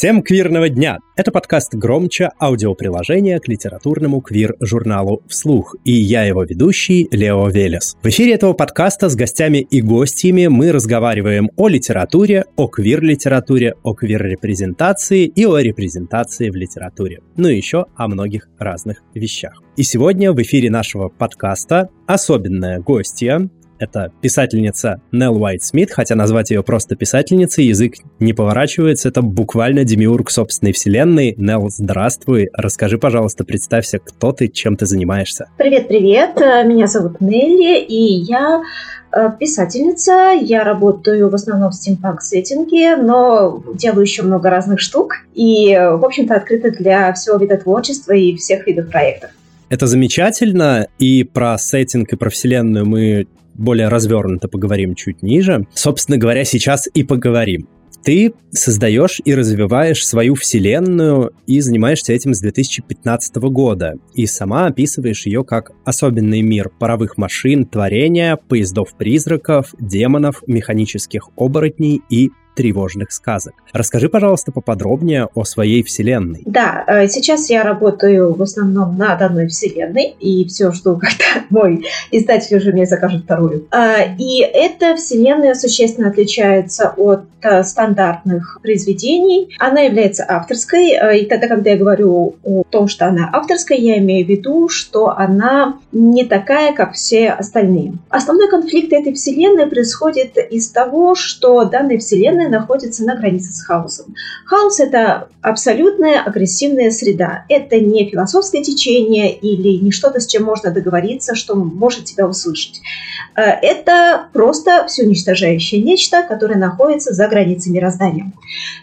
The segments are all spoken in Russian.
Всем квирного дня! Это подкаст «Громче» аудиоприложение к литературному квир-журналу «Вслух». И я его ведущий Лео Велес. В эфире этого подкаста с гостями и гостями мы разговариваем о литературе, о квир-литературе, о квир-репрезентации и о репрезентации в литературе. Ну и еще о многих разных вещах. И сегодня в эфире нашего подкаста особенная гостья, это писательница Нелл Уайт Смит, хотя назвать ее просто писательницей язык не поворачивается. Это буквально демиург собственной вселенной. Нелл, здравствуй. Расскажи, пожалуйста, представься, кто ты, чем ты занимаешься. Привет-привет. Меня зовут Нелли, и я э, писательница. Я работаю в основном в стимпанк-сеттинге, но делаю еще много разных штук. И, в общем-то, открыта для всего вида творчества и всех видов проектов. Это замечательно, и про сеттинг и про вселенную мы более развернуто поговорим чуть ниже. Собственно говоря, сейчас и поговорим. Ты создаешь и развиваешь свою вселенную и занимаешься этим с 2015 года. И сама описываешь ее как особенный мир паровых машин, творения, поездов-призраков, демонов, механических оборотней и тревожных сказок. Расскажи, пожалуйста, поподробнее о своей вселенной. Да, э, сейчас я работаю в основном над одной вселенной, и все жду, когда мой издатель уже мне закажет вторую. Э, и эта вселенная существенно отличается от э, стандартных произведений. Она является авторской, и тогда, когда я говорю о том, что она авторская, я имею в виду, что она не такая, как все остальные. Основной конфликт этой вселенной происходит из того, что данная Вселенная находится на границе с хаосом. Хаос – это абсолютная агрессивная среда. Это не философское течение или не что-то, с чем можно договориться, что может тебя услышать. Э, это просто все уничтожающее нечто, которое находится за границей мироздания.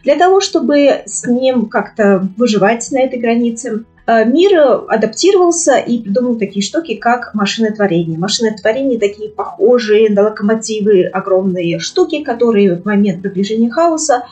Для того, чтобы с ним как-то выживать на этой границе, мир адаптировался и придумал такие штуки, как машинотворение. Машинотворение такие похожие на локомотивы огромные штуки, которые в момент приближения хаоса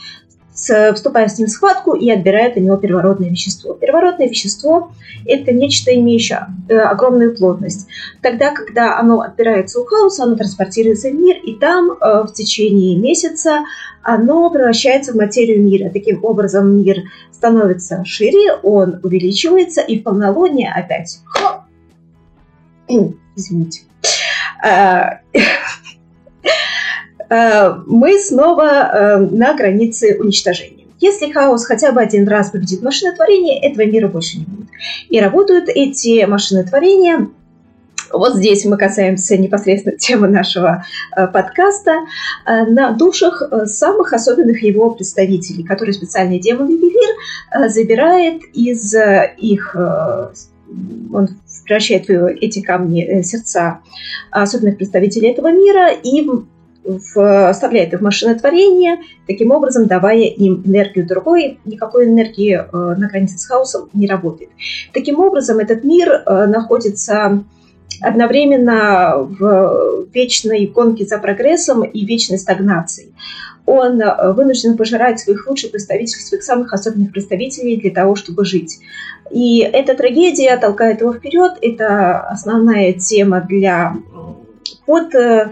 вступая с ним в схватку и отбирает у него первородное вещество. Первородное вещество – это нечто, имеющее э, огромную плотность. Тогда, когда оно отбирается у хаоса, оно транспортируется в мир, и там э, в течение месяца оно превращается в материю мира. Таким образом, мир становится шире, он увеличивается, и в полнолуние опять Извините. Э, мы снова э, на границе уничтожения. Если хаос хотя бы один раз победит машинотворение, этого мира больше не будет. И работают эти машинотворения вот здесь мы касаемся непосредственно темы нашего э, подкаста на душах самых особенных его представителей, которые специальный демон ювелир забирает из их, он превращает в эти камни сердца особенных представителей этого мира и вставляет их в машинотворение, таким образом давая им энергию другой, никакой энергии э, на границе с хаосом не работает. Таким образом, этот мир э, находится одновременно в вечной гонке за прогрессом и вечной стагнации. Он э, вынужден пожирать своих лучших представителей, своих самых особенных представителей для того, чтобы жить. И эта трагедия толкает его вперед. Это основная тема для под Э,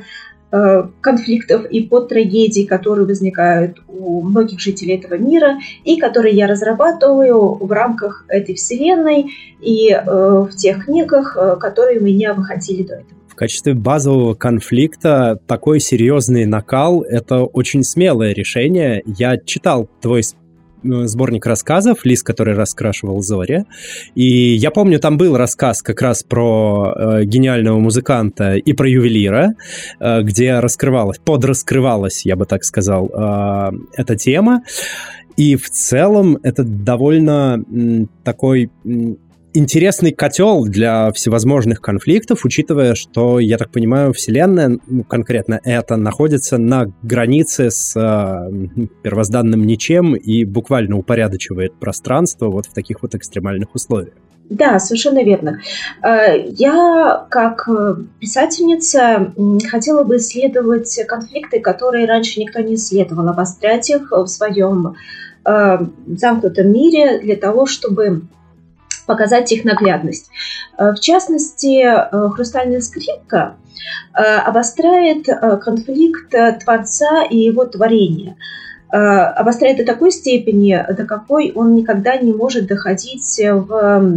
конфликтов и под трагедий, которые возникают у многих жителей этого мира и которые я разрабатываю в рамках этой вселенной и э, в тех книгах, э, которые меня выходили до этого. В качестве базового конфликта такой серьезный накал – это очень смелое решение. Я читал твой Э, сборник рассказов «Лис, который раскрашивал Зоря». И я помню, там был рассказ как раз про э, гениального музыканта и про ювелира, э, где раскрывалась, подраскрывалась, я бы так сказал, э, эта тема. И в целом это довольно такой интересный котел для всевозможных конфликтов, учитывая, что, я так понимаю, Вселенная, ну, конкретно это, находится на границе с э, первозданным ничем и буквально упорядочивает пространство вот в таких вот экстремальных условиях. Да, совершенно верно. Э, я, как э, писательница, хотела бы исследовать конфликты, которые раньше никто не исследовал, обострять их в своем э, замкнутом мире для того, чтобы показать их наглядность. В частности, «Хрустальная скрипка» обостряет конфликт Творца и его творения – Э, обостряет до такой степени, до какой он никогда не может доходить в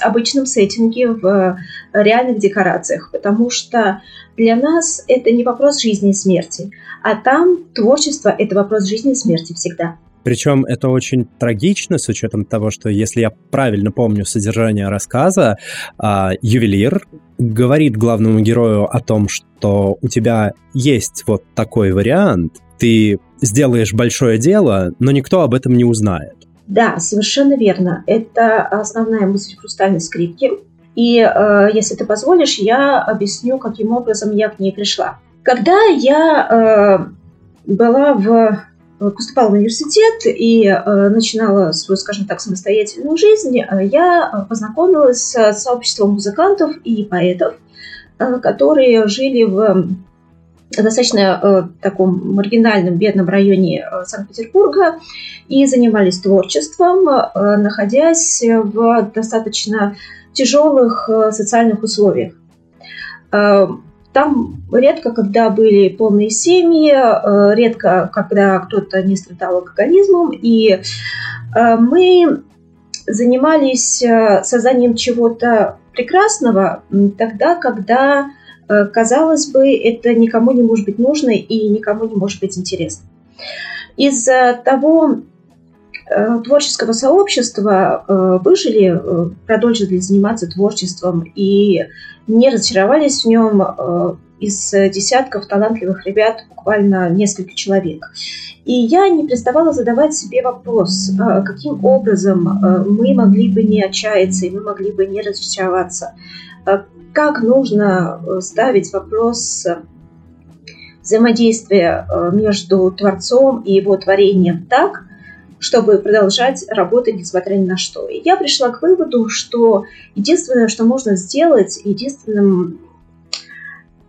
обычном сеттинге, в реальных декорациях, потому что для нас это не вопрос жизни и смерти, а там творчество – это вопрос жизни и смерти всегда. Причем это очень трагично с учетом того, что, если я правильно помню содержание рассказа, а, ювелир говорит главному герою о том, что у тебя есть вот такой вариант, ты сделаешь большое дело, но никто об этом не узнает. Да, совершенно верно. Это основная мысль хрустальной скрипки. И э, если ты позволишь, я объясню, каким образом я к ней пришла. Когда я э, была в поступала в университет и э, начинала свою, скажем так, самостоятельную жизнь, э, я познакомилась с сообществом музыкантов и поэтов, э, которые жили в достаточно э, таком маргинальном, бедном районе э, Санкт-Петербурга и занимались творчеством, э, находясь в достаточно тяжелых э, социальных условиях. Там редко, когда были полные семьи, э, редко, когда кто-то не страдал алкоголизмом, и э, мы занимались э, созданием чего-то прекрасного тогда, когда казалось бы, это никому не может быть нужно и никому не может быть интересно. Из-за того творческого сообщества э, выжили, продолжили заниматься творчеством и не разочаровались в нем из десятков талантливых ребят буквально несколько человек. И я не переставала задавать себе вопрос, каким образом мы могли бы не отчаяться и мы могли бы не разочароваться, как нужно э, ставить вопрос э, взаимодействия э, между Творцом и его творением так, чтобы продолжать работать, несмотря ни на что. И я пришла к выводу, что единственное, что можно сделать, единственным,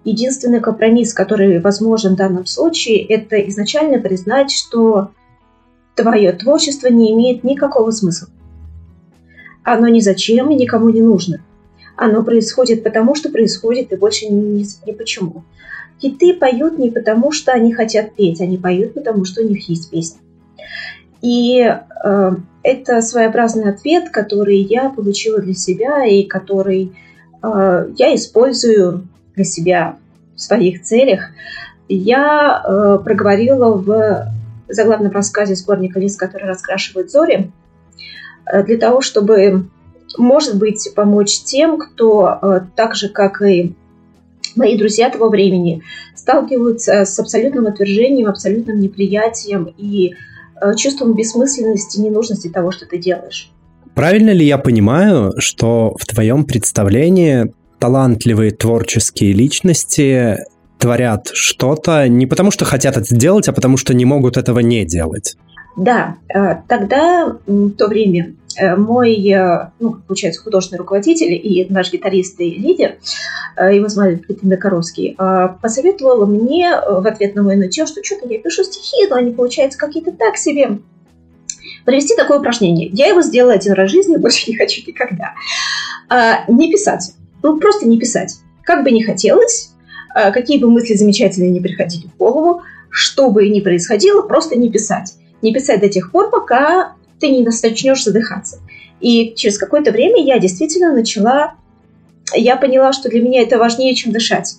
единственный компромисс, который возможен в данном случае, это изначально признать, что твое творчество не имеет никакого смысла. Оно ни зачем и никому не нужно – оно происходит потому, что происходит, и больше не, не, не почему. Киты поют не потому, что они хотят петь, они поют потому, что у них есть песня. И э, это своеобразный ответ, который я получила для себя и который э, я использую для себя в своих целях. Я э, проговорила в заглавном рассказе сборника «Лис, который раскрашивает зори», для того, чтобы может быть, помочь тем, кто так же, как и мои друзья того времени, сталкиваются с абсолютным отвержением, абсолютным неприятием и чувством бессмысленности, ненужности того, что ты делаешь. Правильно ли я понимаю, что в твоем представлении талантливые творческие личности творят что-то не потому, что хотят это сделать, а потому, что не могут этого не делать? Да, э, тогда, в то время, Э, мой, э, ну, получается, художественный руководитель и наш гитарист и лидер, его звали Дмитрий Накоровский, посоветовал мне в ответ на мой нытье, что что-то я пишу стихи, но они получаются какие-то так себе. Провести такое упражнение. Я его сделала один раз в жизни, больше не хочу никогда. Не писать. Ну, просто не писать. Как бы ни хотелось, какие бы мысли замечательные не приходили в голову, что бы ни происходило, просто не писать. Не писать до тех пор, пока ты не начнешь задыхаться. И через какое-то время я действительно начала, я поняла, что для меня это важнее, чем дышать.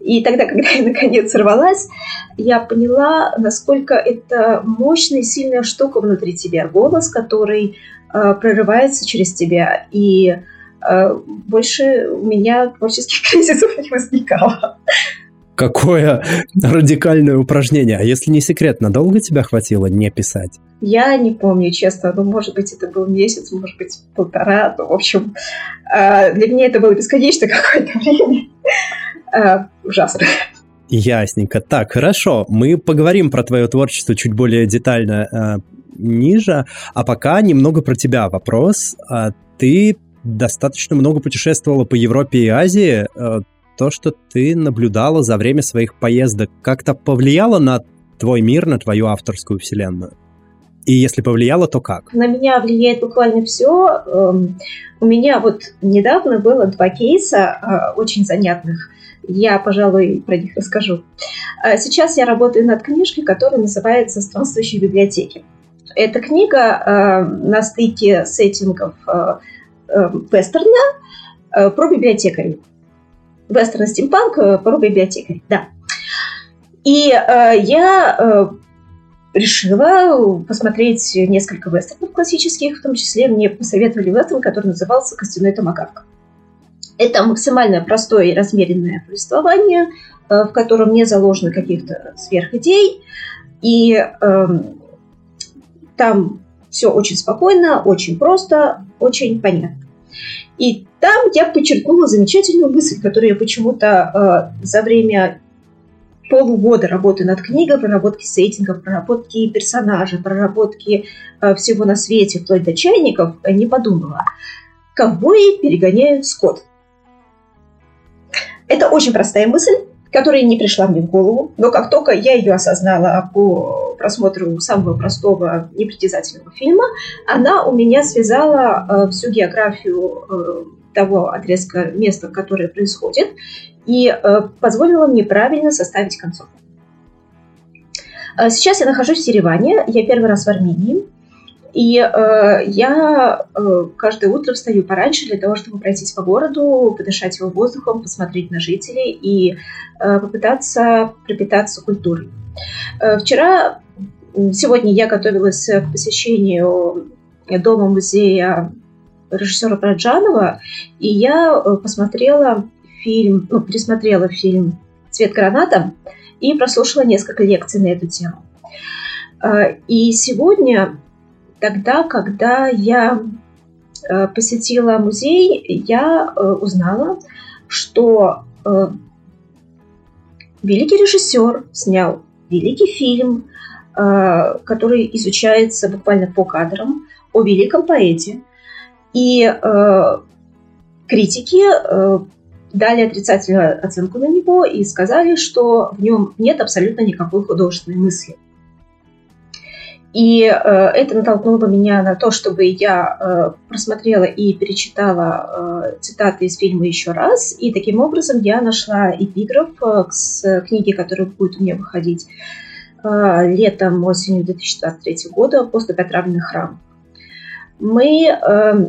И тогда, когда я наконец сорвалась, я поняла, насколько это мощная и сильная штука внутри тебя, голос, который э, прорывается через тебя. И э, больше у меня творческих кризисов не возникало. Какое радикальное упражнение. А если не секрет, надолго тебя хватило не писать? Я не помню, честно. Ну, может быть, это был месяц, может быть, полтора. Ну, в общем, а, для меня это было бесконечно какое-то время. А, ужасно. Ясненько. Так, хорошо. Мы поговорим про твое творчество чуть более детально э, ниже. А пока немного про тебя вопрос. Ты достаточно много путешествовала по Европе и Азии. Э, то, что ты наблюдала за время своих поездок, как-то повлияло на твой мир, на твою авторскую вселенную? И если повлияло, то как? На меня влияет буквально все. Эм, у меня вот недавно было два кейса э, очень занятных. Я, пожалуй, про них расскажу. Э, сейчас я работаю над книжкой, которая называется «Странствующие библиотеки». Эта книга э, на стыке сеттингов вестерна про библиотекарей. Вестерн стимпанк про библиотекарей, да. И я решила посмотреть несколько вестернов классических, в том числе мне посоветовали вестерн, который назывался «Костяной томагавк». Это максимально простое и размеренное повествование, э, в котором не заложено каких-то сверхидей, и э, там все очень спокойно, очень просто, очень понятно. И там я подчеркнула замечательную мысль, которую я почему-то э, за время полугода работы над книгой, проработки сеттингов, проработки персонажей, проработки э, всего на свете, вплоть до чайников, э, не подумала. Ковбои перегоняют скот. Это очень простая мысль, которая не пришла мне в голову, но как только я ее осознала по просмотру самого простого непритязательного фильма, она у меня связала э, всю географию э, того отрезка места, которое происходит, и э, позволила мне правильно составить концовку. Сейчас я нахожусь в Ереване, я первый раз в Армении, и э, я э, каждое утро встаю пораньше для того, чтобы пройтись по городу, подышать его воздухом, посмотреть на жителей и э, попытаться пропитаться культурой. Э, вчера, сегодня я готовилась к посещению дома-музея режиссера Праджанова, и я э, посмотрела фильм, ну, пересмотрела фильм «Цвет граната» и прослушала несколько лекций на эту тему. Э, и сегодня, тогда, когда я э, посетила музей, я узнала, что великий режиссер снял великий фильм, который изучается буквально по кадрам, о великом поэте, и э, критики э, дали отрицательную оценку на него и сказали, что в нем нет абсолютно никакой художественной мысли. И э, это натолкнуло меня на то, чтобы я э, просмотрела и перечитала э, цитаты из фильма еще раз. И таким образом я нашла эпиграф э, с книги, которая будет у меня выходить э, летом, осенью 2023 года «После Петравный храм». Мы э,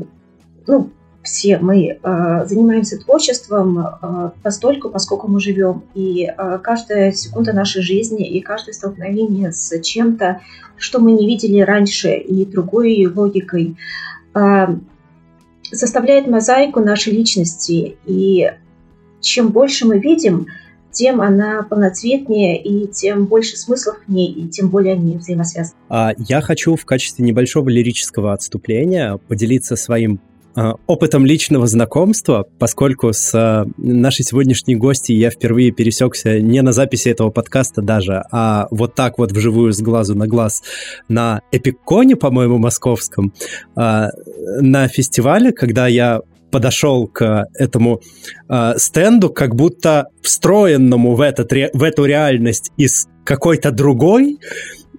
ну, все мы э, занимаемся творчеством э, постольку, поскольку мы живем. И э, каждая секунда нашей жизни и каждое столкновение с чем-то, что мы не видели раньше, и другой логикой, э, составляет мозаику нашей личности. И чем больше мы видим, тем она полноцветнее, и тем больше смыслов в ней, и тем более они взаимосвязаны. А я хочу в качестве небольшого лирического отступления поделиться своим опытом личного знакомства, поскольку с а, нашей сегодняшней гостьей я впервые пересекся не на записи этого подкаста даже, а вот так вот вживую с глазу на глаз на Эпиконе, по-моему, московском, а, на фестивале, когда я подошел к этому э, стенду, как будто встроенному в, этот, в эту реальность из какой-то другой,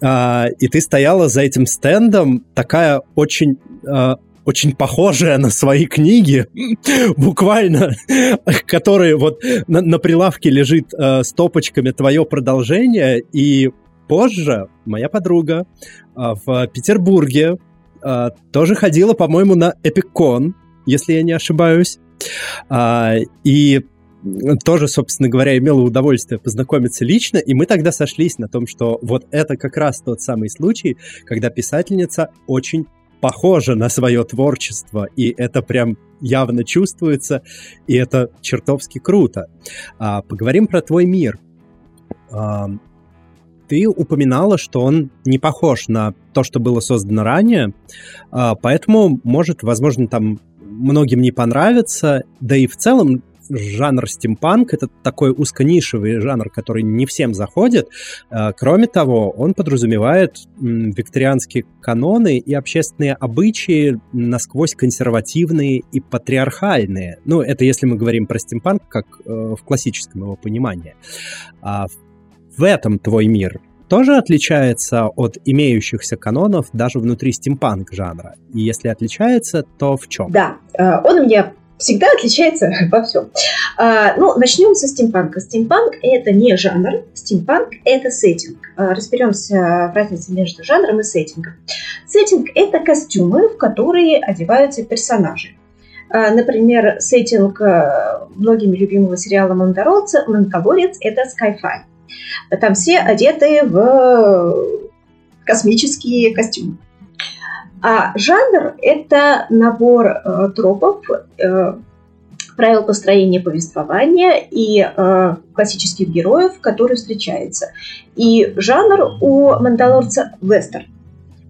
э, и ты стояла за этим стендом, такая очень э, очень похожая на свои книги, буквально, которые вот на, на прилавке лежит э, стопочками твое продолжение, и позже моя подруга э, в Петербурге э, тоже ходила, по-моему, на Эпикон, если я не ошибаюсь, э, и тоже, собственно говоря, имела удовольствие познакомиться лично, и мы тогда сошлись на том, что вот это как раз тот самый случай, когда писательница очень похожа на свое творчество, и это прям явно чувствуется, и это чертовски круто. А, поговорим про твой мир. А, ты упоминала, что он не похож на то, что было создано ранее, а, поэтому может, возможно, там многим не понравится, да и в целом жанр стимпанк — это такой узконишевый жанр, который не всем заходит. Э, кроме того, он подразумевает викторианские каноны и общественные обычаи насквозь консервативные и патриархальные. Ну, это если мы говорим про стимпанк, как э, в классическом его понимании. А в этом твой мир тоже отличается от имеющихся канонов даже внутри стимпанк жанра? И если отличается, то в чем? Да, э, он у меня всегда отличается во всем. А, ну, начнем со стимпанка. Стимпанк – это не жанр, стимпанк – это сеттинг. А, разберемся в разнице между жанром и сеттингом. Сеттинг – это костюмы, в которые одеваются персонажи. А, например, сеттинг многими любимого сериала «Мандалорец» – это Skyfi. Там все одеты в космические костюмы. А жанр – это набор э, тропов, э, правил построения повествования и э, классических героев, которые встречаются. И жанр у «Мандалорца» – вестерн.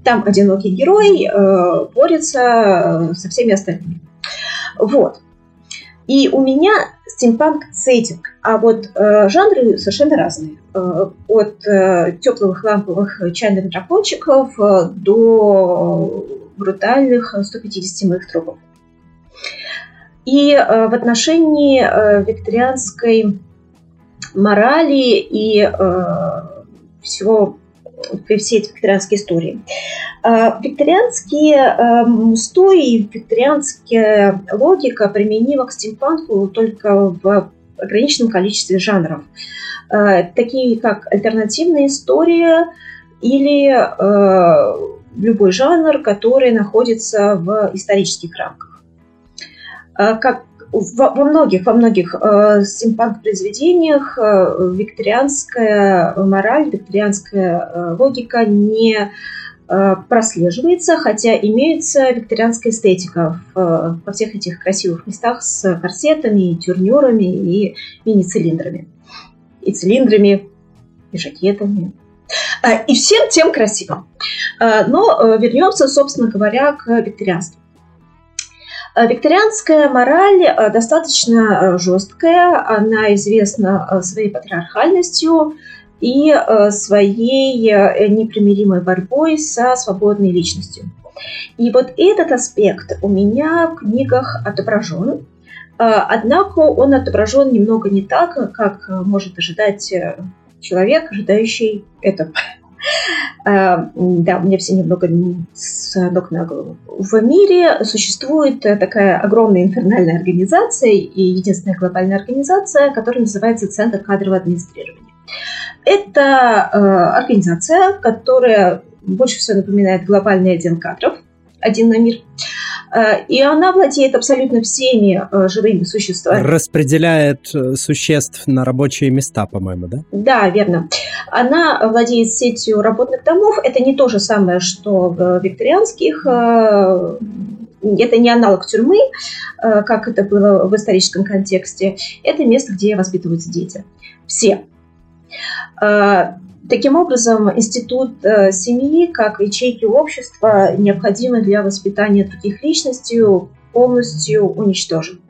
Там одинокий герой э, борется со всеми остальными. Вот. И у меня стимпанк сеттинг, а вот э, жанры совершенно разные. Э, от э, теплых ламповых чайных дракончиков э, до брутальных 150-моих трупов. И э, в отношении э, викторианской морали и э, всего все эти викторианские истории. А, викторианские эм, устои, викторианская логика применима к стимпанку только в ограниченном количестве жанров. А, такие как альтернативная история или э, любой жанр, который находится в исторических рамках. А, как во, многих, во многих э, стимпанк-произведениях э, викторианская мораль, викторианская э, логика не э, прослеживается, хотя имеется викторианская эстетика в, э, во всех этих красивых местах с корсетами, и тюрнюрами и мини-цилиндрами. И цилиндрами, и жакетами. Э, и всем тем красиво. Э, но вернемся, собственно говоря, к викторианству. Э, викторианская мораль э, достаточно э, жесткая, она известна своей патриархальностью и своей непримиримой борьбой со свободной личностью. И вот этот аспект у меня в книгах отображен, однако он отображен немного не так, как может ожидать человек, ожидающий это а, да, у меня все немного с ног на голову. В мире существует такая огромная инфернальная организация и единственная глобальная организация, которая называется Центр кадрового администрирования. Это э, организация, которая больше всего напоминает глобальный отдел кадров, один на мир. Э, и она владеет абсолютно всеми э, живыми существами. Распределяет э, существ на рабочие места, по-моему, да? Да, верно. Она владеет сетью работных домов. Это не то же самое, что в викторианских это не аналог тюрьмы, как это было в историческом контексте. Это место, где воспитываются дети. Все. Таким образом, институт э, семьи, как ячейки общества, необходимы для воспитания других личностей, полностью уничтожен.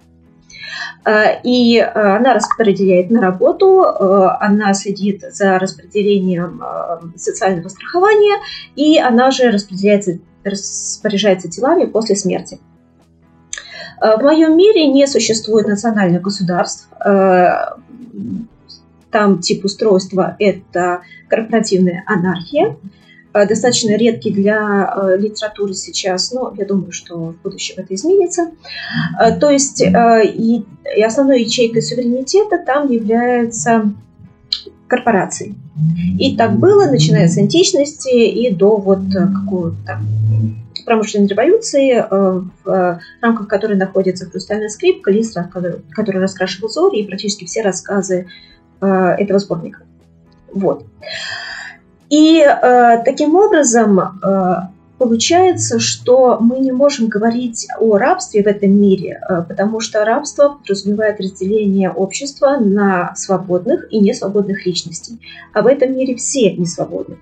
Э, и э, она распределяет на работу, она следит за распределением социального страхования, и она же распределяется, распоряжается делами после смерти. В моем мире не существует национальных государств. Там тип устройства – это корпоративная анархия, э, достаточно редкий для э, литературы сейчас, но я думаю, что в будущем это изменится. Э, то есть и, основной ячейкой суверенитета там является корпорации. И так было, начиная с античности и до вот какого-то промышленной революции, в рамках которой находится «Хрустальная скрипка», который, который раскрашивал Зори, и практически все рассказы этого сборника. Вот. И э, таким образом э, получается, что мы не можем говорить о рабстве в этом мире, э, потому что рабство подразумевает разделение общества на свободных и несвободных личностей. А в этом мире все не свободны.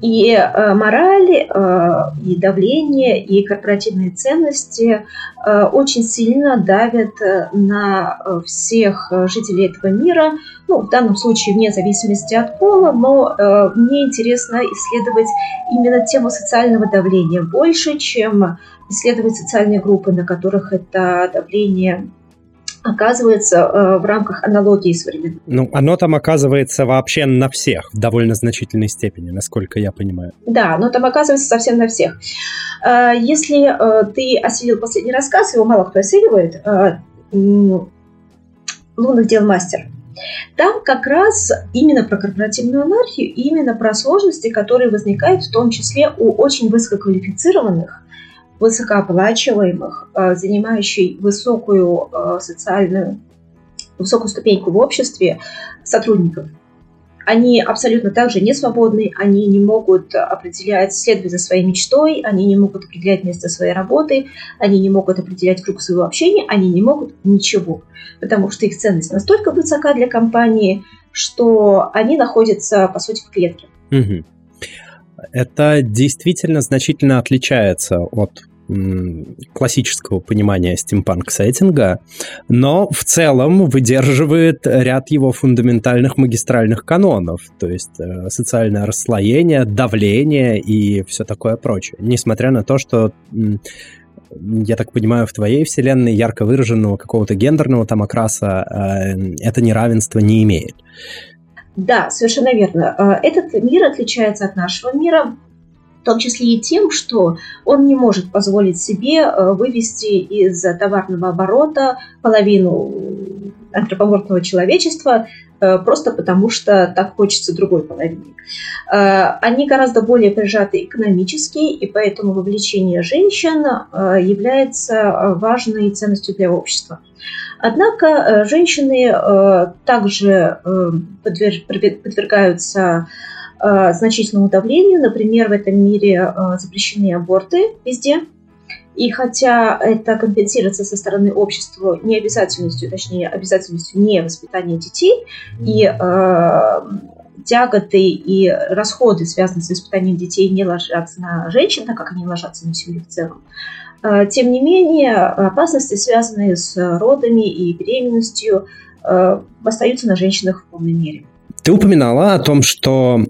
И э, мораль, э, и давление, и корпоративные ценности э, очень сильно давят э, на э, всех жителей этого мира, ну, в данном случае вне зависимости от пола, но э, мне интересно исследовать именно тему социального давления больше, чем исследовать социальные группы, на которых это давление оказывается э, в рамках аналогии современной. Ну, оно там оказывается вообще на всех в довольно значительной степени, насколько я понимаю. Да, оно там оказывается совсем на всех. Э, если э, ты осилил последний рассказ, его мало кто осиливает, «Лунных дел мастер», там как раз именно про корпоративную анархию, именно про сложности, которые возникают в том числе у очень высококвалифицированных высокооплачиваемых, э, занимающий высокую э, социальную, высокую ступеньку в обществе сотрудников. Они абсолютно также не свободны, они не могут определять, следовать за своей мечтой, они не могут определять место своей работы, они не могут определять круг своего общения, они не могут ничего, потому что их ценность настолько высока для компании, что они находятся, по сути, в клетке. Угу. Это действительно значительно отличается от классического понимания стимпанк-сеттинга, но в целом выдерживает ряд его фундаментальных магистральных канонов, то есть э, социальное расслоение, давление и все такое прочее. Несмотря на то, что я так понимаю, в твоей вселенной ярко выраженного какого-то гендерного там окраса э, это неравенство не имеет. Да, совершенно верно. Э, этот мир отличается от нашего мира в том числе и тем, что он не может позволить себе э, вывести из товарного оборота половину антропоморфного человечества просто потому, что так хочется другой половине. Э, они гораздо более прижаты экономически, и поэтому вовлечение женщин является важной ценностью для общества. Однако женщины также подвергаются Э, значительному давлению. Например, в этом мире э, запрещены аборты везде. И хотя это компенсируется со стороны общества не обязательностью, точнее, обязательностью не воспитания детей, и э, тяготы и расходы, связанные с воспитанием детей, не ложатся на женщин, так как они ложатся на семью в целом. Э, тем не менее, опасности, связанные с родами и беременностью, остаются на женщинах в полной мере. Ты упоминала о том, что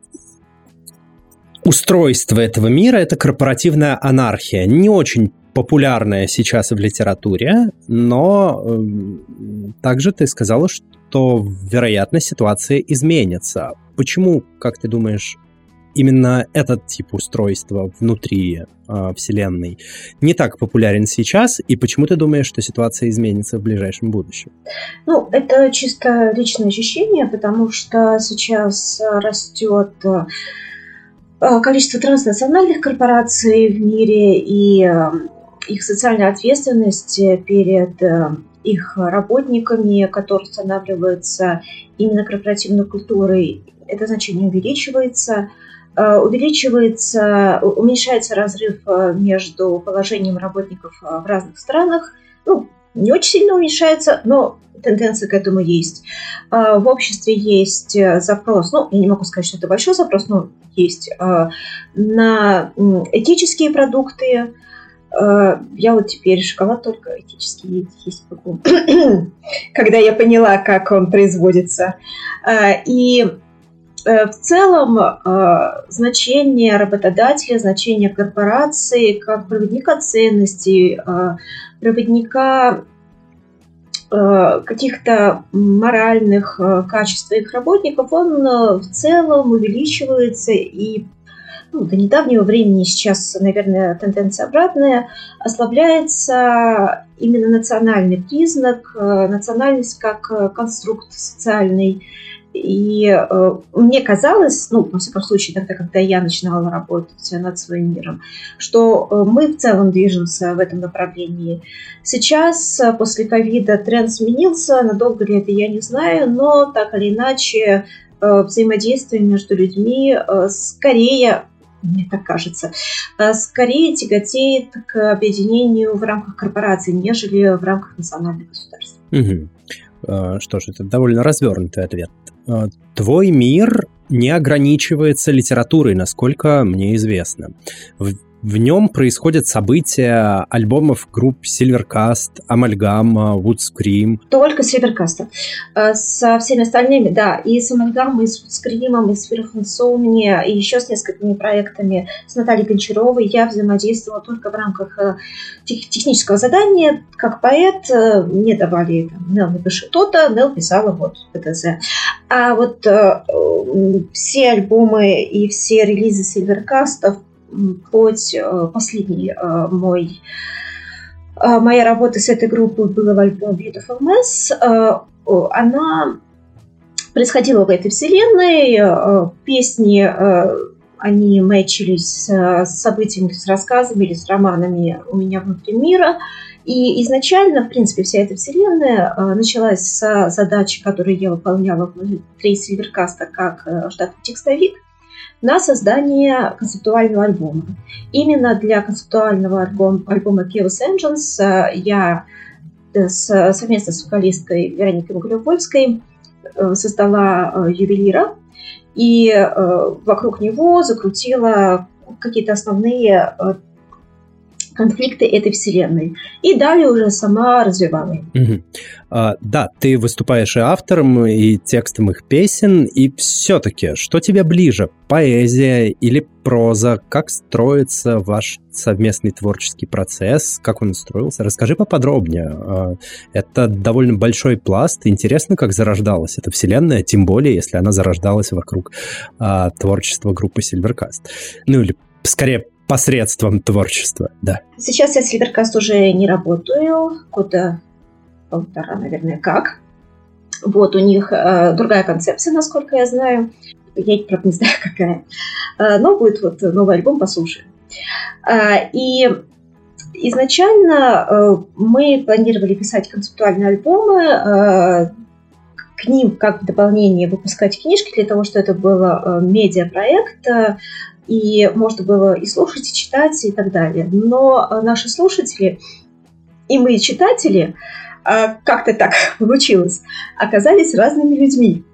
устройство этого мира – это корпоративная анархия. Не очень популярная сейчас в литературе, но э, также ты сказала, что, вероятно, ситуация изменится. Почему, как ты думаешь, именно этот тип устройства внутри э, Вселенной не так популярен сейчас, и почему ты думаешь, что ситуация изменится в ближайшем будущем? Ну, это чисто личное ощущение, потому что сейчас растет Э, количество транснациональных корпораций в мире и э, их социальная ответственность перед э, их работниками, которые устанавливаются именно корпоративной культурой, это значение увеличивается. Увеличивается, уменьшается разрыв между положением работников в разных странах. Ну, не очень сильно уменьшается, но тенденция к этому есть. В обществе есть запрос, ну, я не могу сказать, что это большой запрос, но есть э, на этические продукты. Э, я вот теперь шоколад только этический есть могу, когда я поняла, как он производится. Э, и в целом значение работодателя, значение корпорации как проводника ценностей, проводника Э, каких-то моральных э, качеств своих работников, он э, в целом увеличивается и ну, до недавнего времени сейчас, наверное, тенденция обратная, ослабляется именно национальный признак, национальность как конструкт социальный, и э, мне казалось, ну, во всяком случае, тогда, когда я начинала работать над своим миром, что э, мы в целом движемся в этом направлении. Сейчас, э, после ковида, тренд сменился, надолго ли это я не знаю, но так или иначе э, взаимодействие между людьми э, скорее мне так кажется, э, скорее тяготеет к объединению в рамках корпораций, нежели в рамках национальных государств. Угу. Что ж, это довольно развернутый ответ. А, твой мир не ограничивается литературой, насколько мне известно. В нем происходят события альбомов групп Silvercast, Amalgam, Woodscream. Только Silvercast. Э, со всеми остальными, да. И с Amalgam, и с Woodscream, и с Верхунсомни, и еще с несколькими проектами с Натальей Гончаровой я взаимодействовала только в рамках э, тех, технического задания. Как поэт э, мне давали, там, Нел, напиши то-то, Нел писала вот ПТЗ. А вот э, все альбомы и все релизы Silvercast хоть э, последний э, мой э, моя работа с этой группой была в альбоме Beautiful Mess, она происходила в этой вселенной, песни они мэчились с событиями, с рассказами или с романами у меня внутри мира. И изначально, в принципе, вся эта вселенная началась с задачи, которую я выполняла внутри Сильверкаста как штатный текстовик – на создание концептуального альбома. Именно для концептуального альбома, альбома Chaos Engines э, я э, с, совместно с вокалисткой Вероникой Могилевольской э, создала ювелира и вокруг него закрутила какие-то основные конфликты этой вселенной. И далее уже сама развивала их. Угу. А, да, ты выступаешь и автором, и текстом их песен, и все-таки, что тебе ближе, поэзия или проза? Как строится ваш совместный творческий процесс? Как он строился? Расскажи поподробнее. А, это довольно большой пласт. Интересно, как зарождалась эта вселенная, тем более, если она зарождалась вокруг а, творчества группы Silvercast. Ну или скорее посредством творчества, да. Сейчас я с Лидеркаст уже не работаю, года полтора, наверное, как. Вот, у них э, другая концепция, насколько я знаю. Я, правда, не знаю, какая. Э, но будет вот новый альбом, послушаем. Э, и изначально э, мы планировали писать концептуальные альбомы, э, к ним как дополнение выпускать книжки для того, чтобы это был э, медиапроект, э, и можно было и слушать, и читать, и так далее. Но э, наши слушатели и мы, читатели, э, как-то так получилось, оказались разными людьми.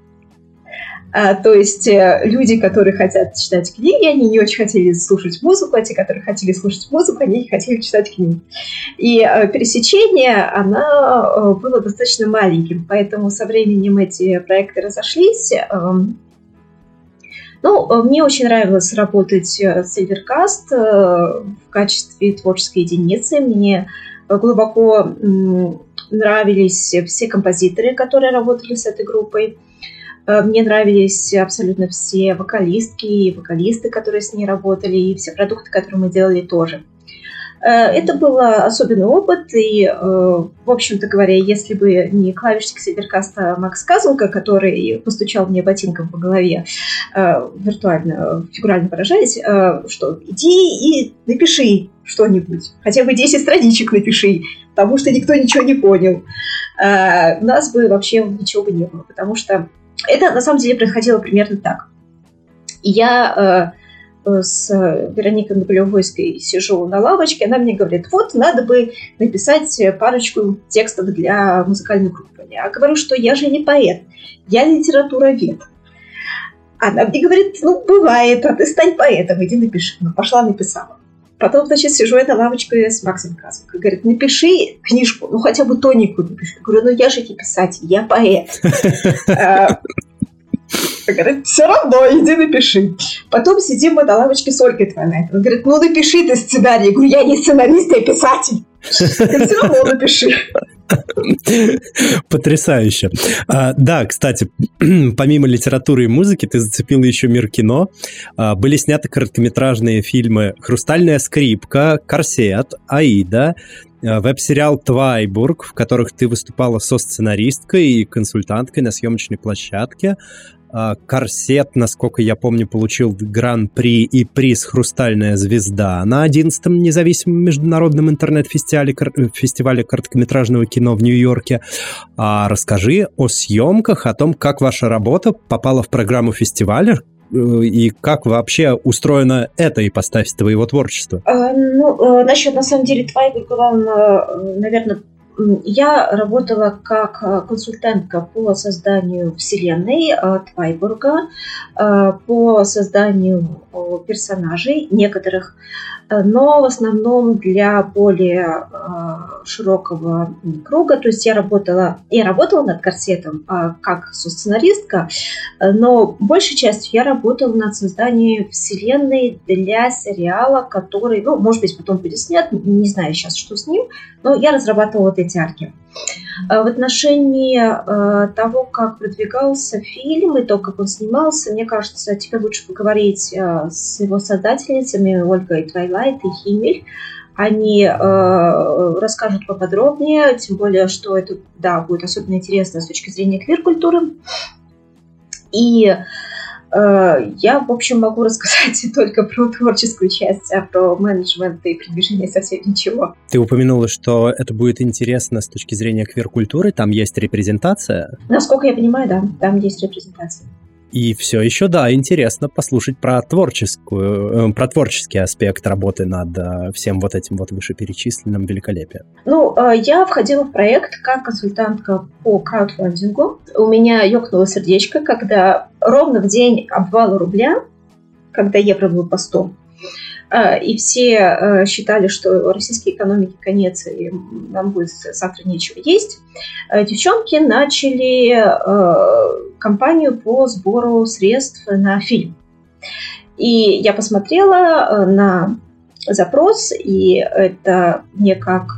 А, то есть э, люди, которые хотят читать книги, они не очень хотели слушать музыку, а те, которые хотели слушать музыку, они не хотели читать книги. И пересечение, оно было достаточно маленьким, поэтому со временем эти проекты разошлись, эм, ну, э, мне очень нравилось работать э, с Silvercast э, в качестве творческой единицы. Мне глубоко нравились все композиторы, которые работали с этой группой. Мне нравились абсолютно все вокалистки и вокалисты, которые с ней работали, и все продукты, которые мы делали тоже. Э, это был особенный опыт, и, э, в общем-то говоря, если бы не клавишник Сиберкаста Макс Казулка, который постучал мне ботинком по голове, э, виртуально, фигурально выражаясь, что иди и напиши что-нибудь, хотя бы 10 страничек напиши, потому что никто ничего не понял. У нас бы вообще ничего бы не было, потому что это на самом деле происходило примерно так. Я с Вероникой Наполеовойской сижу на лавочке, она мне говорит, вот, надо бы написать парочку текстов для музыкальной группы. Я говорю, что я же не поэт, я литературовед. Она мне говорит, ну, бывает, а ты стань поэтом, иди напиши. Ну, пошла, написала. Потом, значит, сижу я на лавочке с Максом Казукой. Говорит, напиши книжку, ну, хотя бы тонику напиши. Я говорю, ну, я же не писатель, я поэт. Говорит, все равно, иди напиши. Потом сидим мы на лавочке с Ольгой твоей. Он говорит, ну напиши ты сценарий. Я говорю, я не сценарист, я писатель. Все равно напиши. Потрясающе. А, да, кстати, помимо литературы и музыки, ты зацепил еще мир кино. А, были сняты короткометражные фильмы «Хрустальная скрипка», «Корсет», «Аида», веб-сериал «Твайбург», в которых ты выступала со-сценаристкой и консультанткой на съемочной площадке, а, Корсет, насколько я помню, получил гран-при и приз «Хрустальная звезда» на 11-м независимом международном интернет-фестивале фестивале короткометражного кино в Нью-Йорке. А расскажи о съемках, о том, как ваша работа попала в программу фестиваля, э, и как вообще устроена эта ипостась твоего творчества? А, ну, э, насчет, на самом деле, твоего, наверное, я работала как э, консультантка по созданию вселенной Твайбурга, по созданию персонажей некоторых Э, но в основном для более э, широкого круга. То есть я работала, я работала над корсетом а, как сценаристка, э, но большей частью я работала над созданием вселенной для сериала, который, ну, может быть, потом будет снят, не знаю сейчас, что с ним, но я разрабатывала вот эти арки. А в отношении э, того, как продвигался фильм и то, как он снимался, мне кажется, тебе лучше поговорить э, с его создательницами Ольгой Твайлайт и Химель. Они э, расскажут поподробнее, тем более, что это, да, будет особенно интересно с точки зрения квир-культуры. И Э, я, в общем, могу рассказать только про творческую часть, а про менеджмент и продвижение совсем ничего. Ты упомянула, что это будет интересно с точки зрения квир-культуры, там есть репрезентация? Насколько я понимаю, да, там есть репрезентация. И все еще, да, интересно послушать про творческую, э, про творческий аспект работы над э, всем вот этим вот вышеперечисленным великолепием. Ну, э, я входила в проект как консультантка по краудфандингу. У меня ёкнуло сердечко, когда ровно в день обвала рубля, когда евро был по 100, а, и все э, считали, что российской экономике конец, и нам будет завтра нечего есть, э, девчонки начали э, кампанию по сбору средств на фильм. И я посмотрела на запрос, и это мне как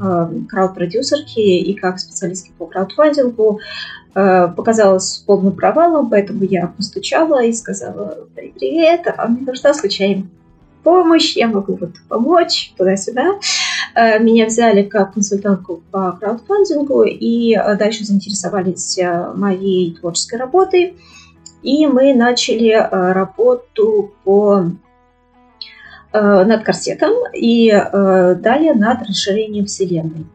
крауд-продюсерке и как специалистке по краудфандингу показалось полным провалом, поэтому я постучала и сказала «Привет, а мне нужна случайно помощь, я могу вот помочь туда-сюда. Э, меня взяли как консультантку по краудфандингу и э, дальше заинтересовались э, моей творческой работой. И мы начали работу по над корсетом и далее над расширением Вселенной.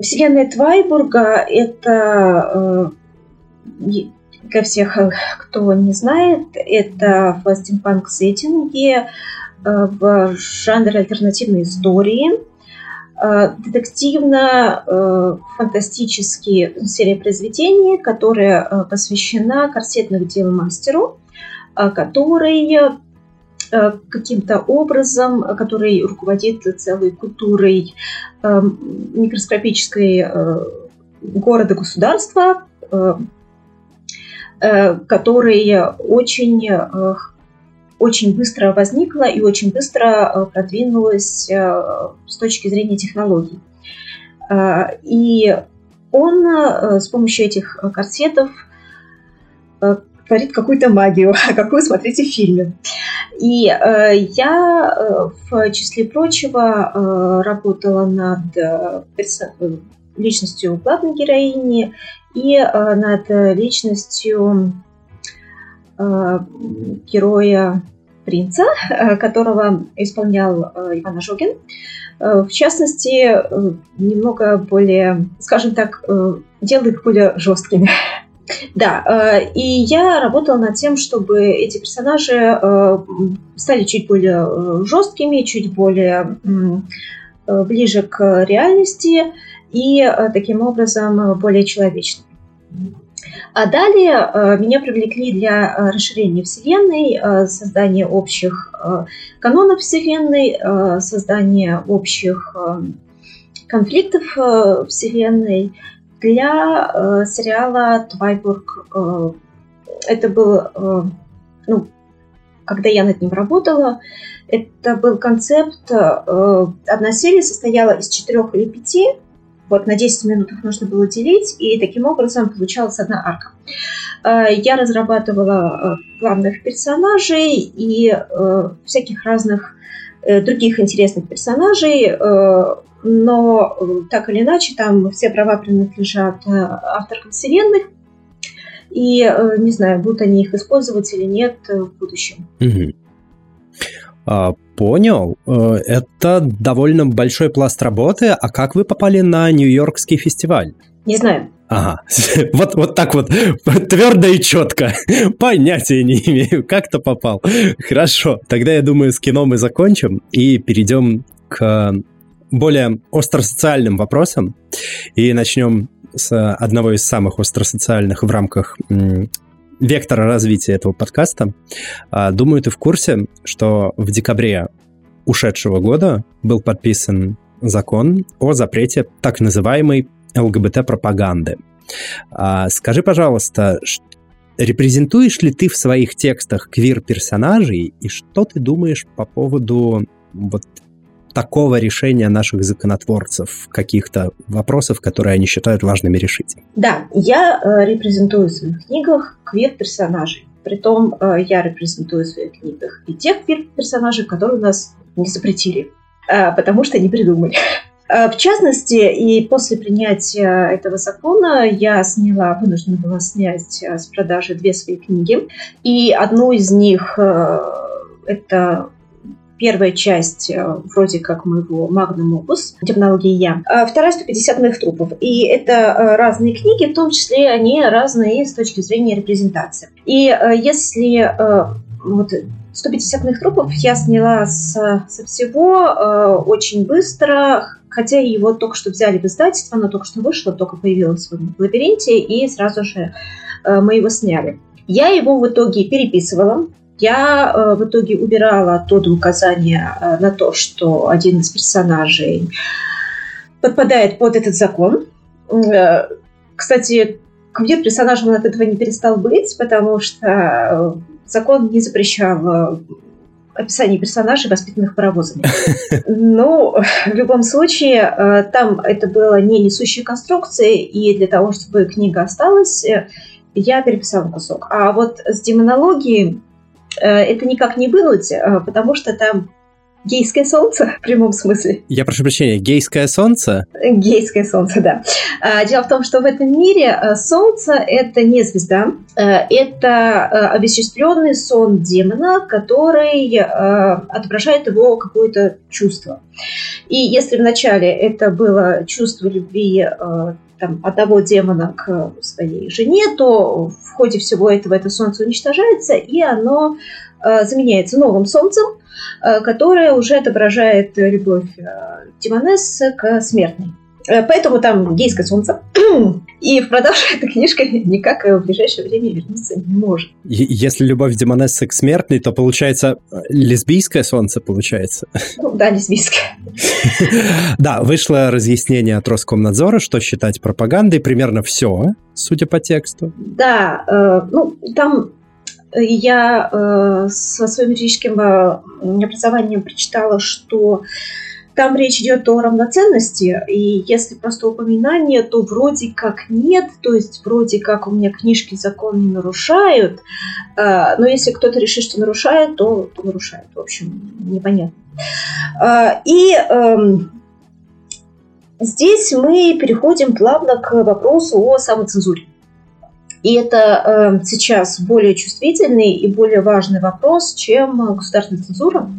Вселенная Твайбурга – это для всех, э, кто не знает, это в стимпанк-сеттинге, э, в жанре альтернативной истории, э, детективно-фантастические серия произведений, которая посвящена корсетных дел мастеру, который каким-то образом, который руководит целой культурой микроскопической города-государства, Э, который очень, э, очень быстро возникла и очень быстро э, продвинулась с точки зрения технологий. И он с помощью этих корсетов творит какую-то магию, какую смотрите в фильме. И э, я, в числе прочего, работала над персо- личностью главной героини и э, над личностью э, героя принца, э, которого исполнял Иван Ожогин. В частности, немного более, скажем так, делает более жесткими. Да, и я работала над тем, чтобы эти персонажи стали чуть более жесткими, чуть более ближе к реальности, и э, таким образом э, более человечными. А далее э, меня привлекли для расширения Вселенной, создания общих канонов Вселенной, создания общих конфликтов Вселенной для сериала «Твайбург». Это был, ну, когда я над ним работала, это был концепт, одна серия состояла из четырех или пяти вот на 10 минут их нужно было делить, и таким образом получалась одна арка. Э, я разрабатывала э, главных персонажей и э, всяких разных других интересных персонажей, но так или иначе там все права принадлежат авторам вселенных, и не знаю, будут они их использовать или нет в будущем. Угу. А, понял. Э, это довольно большой пласт работы. А как вы попали на Нью-Йоркский фестиваль? Не знаю. Ага, вот, вот так вот, твердо и четко. Понятия не имею, как-то попал. Хорошо, тогда я думаю, с кино мы закончим и перейдем к более остросоциальным вопросам. И начнем с одного из самых остросоциальных в рамках вектора развития этого подкаста. А, думаю, ты в курсе, что в декабре ушедшего года был подписан закон о запрете так называемой ЛГБТ-пропаганды. А, скажи, пожалуйста, репрезентуешь ли ты в своих текстах квир-персонажей, и что ты думаешь по поводу вот такого решения наших законотворцев, каких-то вопросов, которые они считают важными решить. Да, я э, репрезентую в своих книгах квир-персонажей. Притом э, я репрезентую в своих книгах и тех квир-персонажей, которые у нас не запретили, э, потому что не придумали. Э, в частности, и после принятия этого закона я сняла, вынуждена была снять э, с продажи две свои книги. И одну из них э, это Первая часть э, вроде как моего Magnum Opus «Темнология Я». А вторая «150 моих трупов». И это э, разные книги, в том числе они разные с точки зрения репрезентации. И э, если вот 150 моих трупов я сняла с, со всего очень быстро, хотя его только что взяли в издательство, оно только что вышло, только появилось в лабиринте, и сразу же мы его сняли. Я его в итоге переписывала, я э, в итоге убирала оттуда указание э, на то, что один из персонажей подпадает под этот закон. Э, кстати, квир-персонажем он от этого не перестал быть, потому что закон не запрещал описание персонажей, воспитанных паровозами. Ну, в любом случае, там это было не несущая конструкция, и для того, чтобы книга осталась, я переписала кусок. А вот с демонологией это никак не вынуть, э, потому что там Гейское солнце в прямом смысле. Я прошу прощения, гейское солнце? Гейское солнце, да. А, дело в том, что в этом мире э, солнце – это не звезда, это обесчисленный сон демона, который отображает его какое-то чувство. И если вначале это было чувство любви там, одного демона к своей жене, то в ходе всего этого это солнце уничтожается, и оно э, заменяется новым солнцем, э, которое уже отображает любовь э, демонессы к смертной. Э, поэтому там гейское солнце. И в продажу эта книжка никак в ближайшее время вернуться не может. Если любовь демонессы к смертной, то получается лесбийское солнце получается. Ну да, лесбийское. Да, вышло разъяснение от Роскомнадзора, что считать пропагандой, примерно все, судя по тексту. Да, э, ну там я э, со своим юридическим образованием прочитала, что там речь идет о равноценности, и если просто упоминание, то вроде как нет, то есть вроде как у меня книжки закон не нарушают, а, но если кто-то решит, что нарушает, то, то нарушает. В общем, непонятно. А, и эм, здесь мы переходим плавно к вопросу о самоцензуре. И это э, сейчас более чувствительный и более важный вопрос, чем государственная цензура,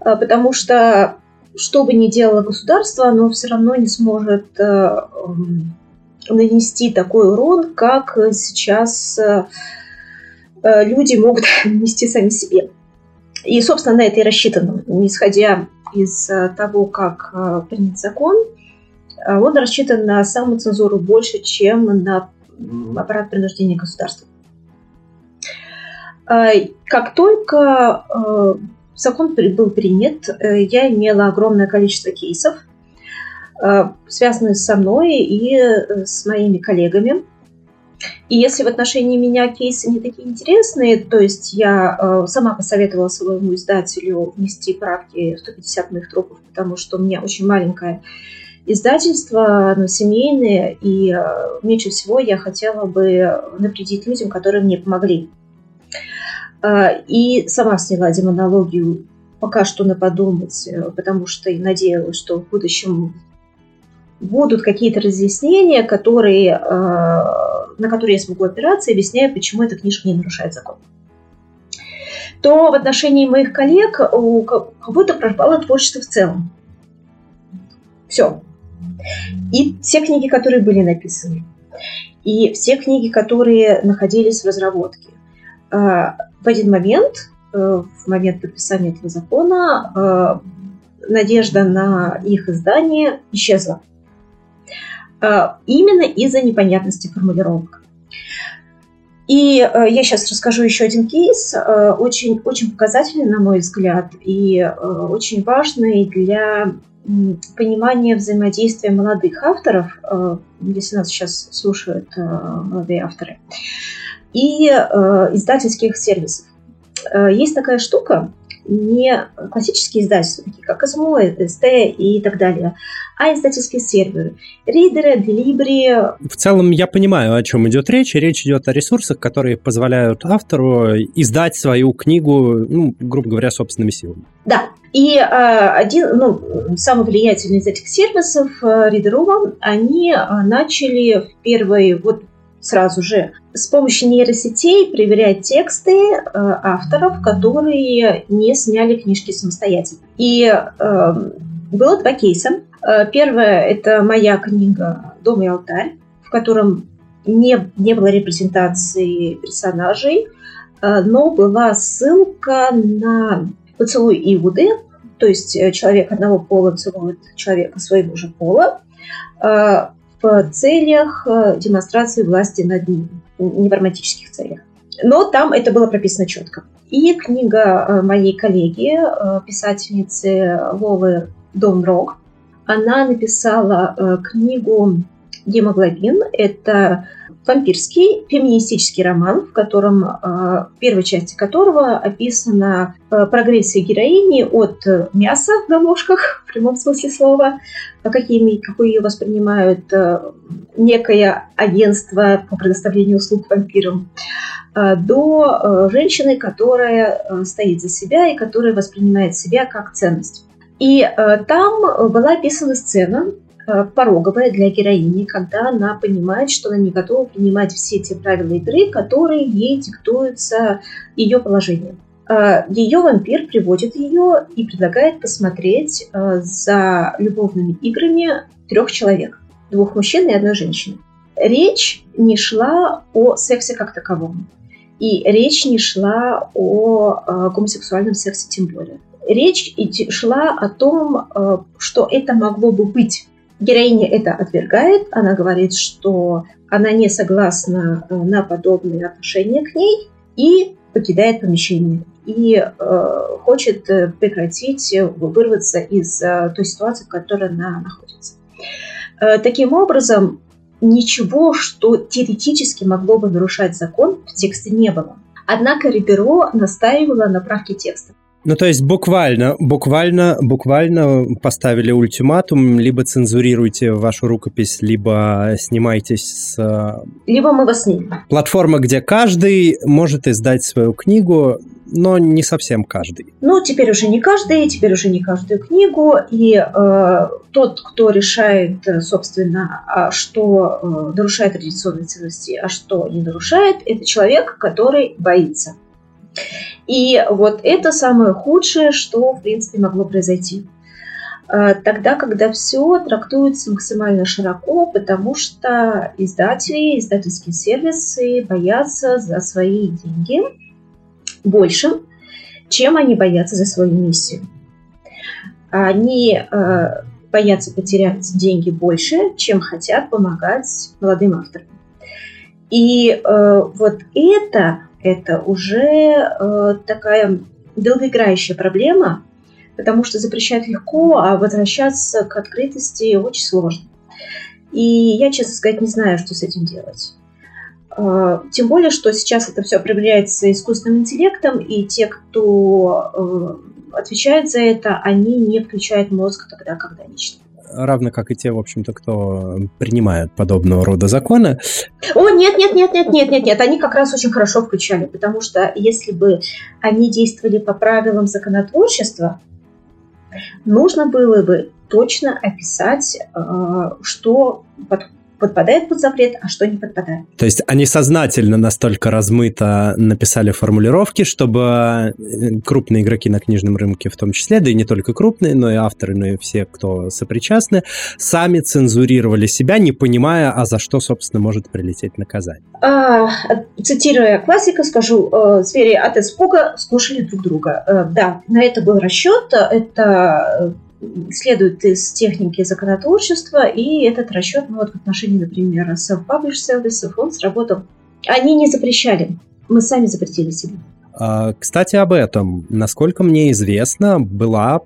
а, потому что что бы ни делало государство, оно все равно не сможет э, нанести такой урон, как сейчас э, э, люди могут нанести сами себе. И, собственно, на это и рассчитано. Исходя из того, как принят закон, он рассчитан на самоцензуру больше, чем на аппарат принуждения государства. Как только закон был принят, э, я имела огромное количество кейсов, э, связанных со мной и э, с моими коллегами. И если в отношении меня кейсы не такие интересные, то есть я сама посоветовала своему издателю внести правки 150 моих трупов, потому что у меня очень маленькое издательство, оно семейное, и меньше всего я хотела бы навредить людям, которые мне помогли. А, и сама сняла демонологию пока что на подумать, э, потому что и надеялась, что в будущем будут какие-то разъяснения, которые, а, на которые я смогу опираться, объясняя, почему эта книжка не нарушает закон. То в отношении моих коллег у кого-то пропало творчество в целом. Все. И все книги, которые были написаны, и все книги, которые находились в разработке. А, в один момент, э, в момент подписания этого закона, надежда на их издание исчезла. Именно из-за непонятности формулировок. И э, я сейчас расскажу еще один кейс, э, очень, очень показательный, на мой взгляд, и э, очень важный для понимания взаимодействия молодых авторов, э, если нас сейчас слушают э, молодые авторы, и э, издательских сервисов. Э, есть такая штука, не классические издательства, такие как СМО, СТ и так далее, а издательские серверы. Ридеры, Делибри. В целом я понимаю, о чем идет речь. Речь идет о ресурсах, которые позволяют автору издать свою книгу, ну, грубо говоря, собственными силами. Да, и э, один, ну, самый влиятельный из этих сервисов, э, Reader.ru, они э, начали в первые, вот сразу же с помощью нейросетей проверять тексты э, авторов, которые не сняли книжки самостоятельно. И э, было два кейса. Э, первое – это моя книга «Дом и алтарь», в котором не, не было репрезентации персонажей, э, но была ссылка на поцелуй Иуды, то есть э, человек одного пола целует человека своего же пола, целях э, демонстрации власти над ним, не в романтических целях. Но там это было прописано четко. И книга э, моей коллеги, э, писательницы Вовы Донрог, она написала книгу «Гемоглобин». Это вампирский феминистический роман, в котором в первой части которого описана прогрессия героини от мяса на ложках, в прямом смысле слова, какими, какой ее воспринимают э, некое агентство по предоставлению услуг вампирам, э, до э, женщины, которая стоит за себя и которая воспринимает себя как ценность. И там была описана сцена, пороговая для героини, когда она понимает, что она не готова принимать все те правила игры, которые ей диктуются ее положением. Э, ее вампир приводит ее и предлагает посмотреть э, за любовными играми трех человек. Двух мужчин и одной женщины. Речь не шла о сексе как таковом. И речь не шла о э, гомосексуальном сексе тем более. Речь шла о том, что это могло бы быть. Героиня это отвергает. Она говорит, что она не согласна на подобные отношения к ней и покидает помещение и э, хочет э, прекратить э, вырваться из э, той ситуации, в которой она находится. Э, таким образом, ничего, что теоретически могло бы нарушать закон, в тексте не было. Однако Риберо настаивала на правке текста. Ну, то есть буквально, буквально, буквально поставили ультиматум, либо цензурируйте вашу рукопись, либо снимайтесь с... Э, либо мы вас снимем. Платформа, где каждый может издать свою книгу, но не совсем каждый. Ну, теперь уже не каждый, теперь уже не каждую книгу, и э, тот, кто решает, собственно, а что э, нарушает традиционные ценности, а что не нарушает, это человек, который боится. И вот это самое худшее, что, в принципе, могло произойти. Э, тогда, когда все трактуется максимально широко, потому что издатели, издательские сервисы боятся за свои деньги больше, чем они боятся за свою миссию. Они э, боятся потерять деньги больше, чем хотят помогать молодым авторам. И э, вот это это уже э, такая долгоиграющая проблема, потому что запрещать легко, а возвращаться к открытости очень сложно. И я, честно сказать, не знаю, что с этим делать. Э, тем более, что сейчас это все определяется искусственным интеллектом, и те, кто э, отвечает за это, они не включают мозг тогда, когда они читают равно как и те, в общем-то, кто принимают подобного рода законы. О, нет, нет, нет, нет, нет, нет, нет, они как раз очень хорошо включали, потому что если бы они действовали по правилам законотворчества, нужно было бы точно описать, э, что подпадает под запрет, а что не подпадает. То есть они сознательно настолько размыто написали формулировки, чтобы э, крупные игроки на книжном рынке в том числе, да и не только крупные, но и авторы, но и все, кто сопричастны, сами цензурировали себя, не понимая, а за что, собственно, может прилететь наказание. А, цитируя классика, скажу, э, звери от испуга скушали друг друга. Э, да, на это был расчет, это следует из техники законотворчества, и этот расчет ну, вот в отношении, например, self-published services, он сработал. Они не запрещали, мы сами запретили себе. А, кстати, об этом. Насколько мне известно, была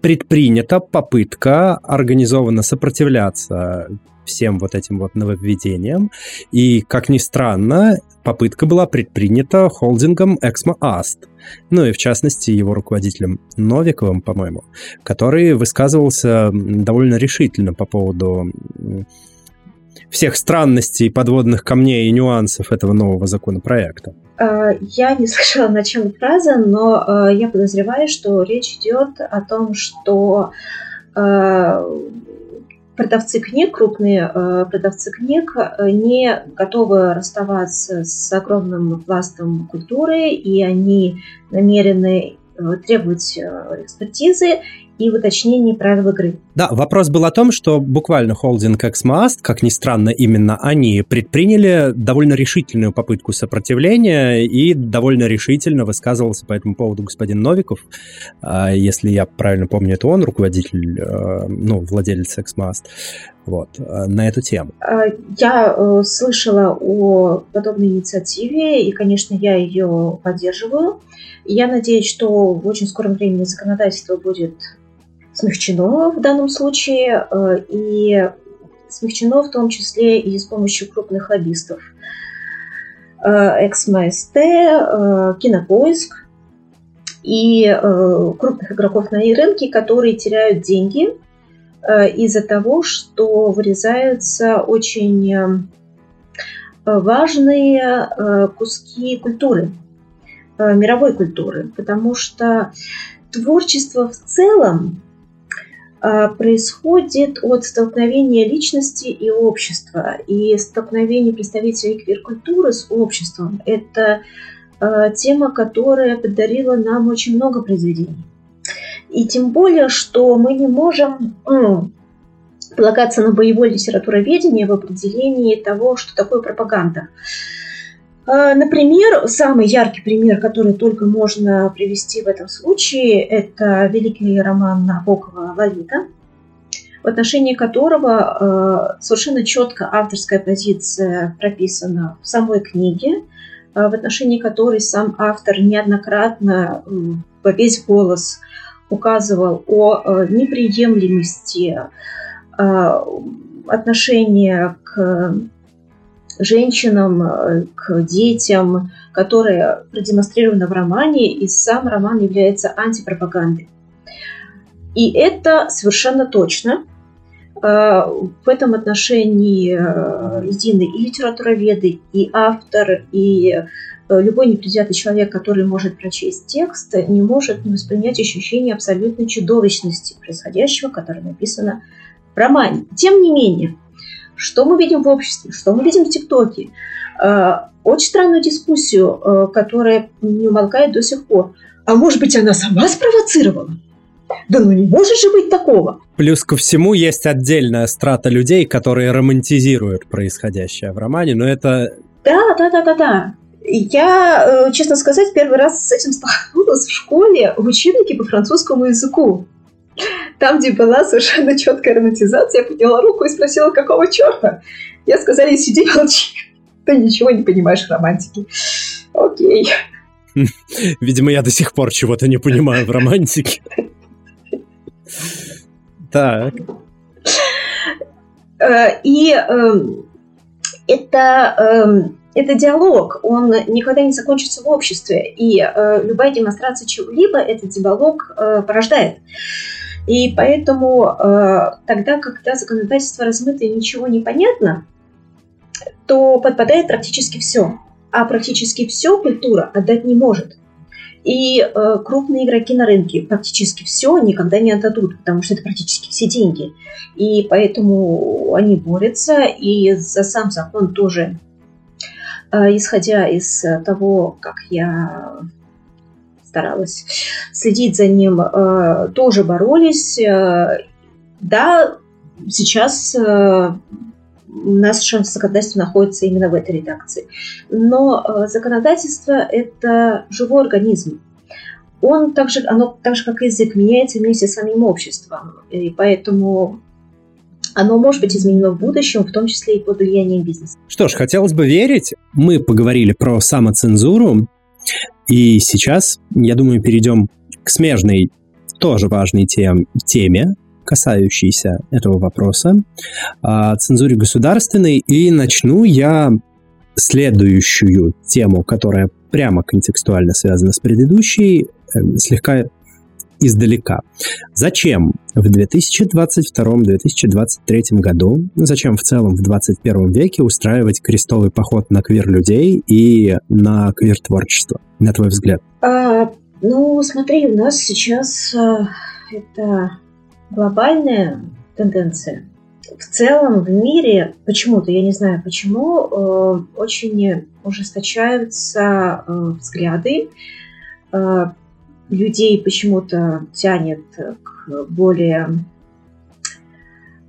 предпринята попытка организованно сопротивляться всем вот этим вот нововведениям. И, как ни странно, попытка была предпринята холдингом Exmo Ast, ну и в частности его руководителем Новиковым, по-моему, который высказывался довольно решительно по поводу всех странностей, подводных камней и нюансов этого нового законопроекта. А, я не слышала начала фразы, но а, я подозреваю, что речь идет о том, что а, продавцы книг, крупные продавцы книг, не готовы расставаться с огромным пластом культуры, и они намерены требовать экспертизы и в уточнении правил игры. Да, вопрос был о том, что буквально холдинг Xmast, как ни странно, именно они предприняли довольно решительную попытку сопротивления и довольно решительно высказывался по этому поводу господин Новиков. А, если я правильно помню, это он руководитель, э, ну, владелец Xmast вот, э, на эту тему? А, я э, слышала о подобной инициативе, и, конечно, я ее поддерживаю. Я надеюсь, что в очень скором времени законодательство будет смягчено в данном случае, э, и смягчено в том числе и с помощью крупных лоббистов. XMST, э, Кинопоиск и э, крупных игроков на рынке, которые теряют деньги из-за того, что вырезаются очень важные куски культуры, мировой культуры, потому что творчество в целом происходит от столкновения личности и общества, и столкновения представителей квир-культуры с обществом. Это а, тема, которая подарила нам очень много произведений. И тем более, что мы не можем ну, полагаться на боевое литературоведение в определении того, что такое пропаганда. А, например, самый яркий пример, который только можно привести в этом случае, это великий роман Набокова «Лолита», в отношении которого а, совершенно четко авторская позиция прописана в самой книге, а, в отношении которой сам автор неоднократно во весь голос указывал о неприемлемости отношения к женщинам, э, к детям, которые продемонстрированы в романе, и сам роман является антипропагандой. И это совершенно точно. Э, в этом отношении э, едины и литературоведы, и автор, и любой непредвзятый человек, который может прочесть текст, не может не воспринять ощущение абсолютной чудовищности происходящего, которое написано в романе. Тем не менее, что мы видим в обществе, что мы видим в ТикТоке. Э, очень странную дискуссию, э, которая не умолкает до сих пор. А может быть, она сама спровоцировала? Да ну не может же быть такого. Плюс ко всему есть отдельная страта людей, которые романтизируют происходящее в романе, но это... Да, да, да, да, да. Я, э, честно сказать, первый раз с этим столкнулась в школе в учебнике по французскому языку. Там, где была совершенно четкая романтизация, я подняла руку и спросила, какого черта? Я сказали, сиди, молчи. Ты ничего не понимаешь в романтике. Окей. Видимо, я до сих пор чего-то не понимаю в романтике. Так. Э, и эм, это эм, это диалог, он никогда не закончится в обществе, и э, любая демонстрация чего-либо этот диалог э, порождает. И поэтому э, тогда, когда законодательство размыто и ничего не понятно, то подпадает практически все. А практически все культура отдать не может. И э, крупные игроки на рынке практически все никогда не отдадут, потому что это практически все деньги. И поэтому они борются, и за сам закон тоже, э, исходя из того, как я старалась следить за ним, э, тоже боролись. Э, да, сейчас э, наше законодательство находится именно в этой редакции. Но законодательство – это живой организм. он так же, оно так же, как язык, меняется вместе с самим обществом. И поэтому оно может быть изменено в будущем, в том числе и под влиянием бизнеса. Что ж, хотелось бы верить. Мы поговорили про самоцензуру, и сейчас, я думаю, перейдем к смежной, тоже важной тем, теме, касающейся этого вопроса, о цензуре государственной, и начну я следующую тему, которая прямо контекстуально связана с предыдущей, э, слегка издалека. Зачем в 2022-2023 году, зачем в целом в 21 веке устраивать крестовый поход на квир-людей и на квир-творчество, на твой взгляд? А, ну, смотри, у нас сейчас а, это глобальная тенденция. В целом в мире почему-то, я не знаю почему, э, очень ужесточаются э, взгляды э, людей почему-то тянет к более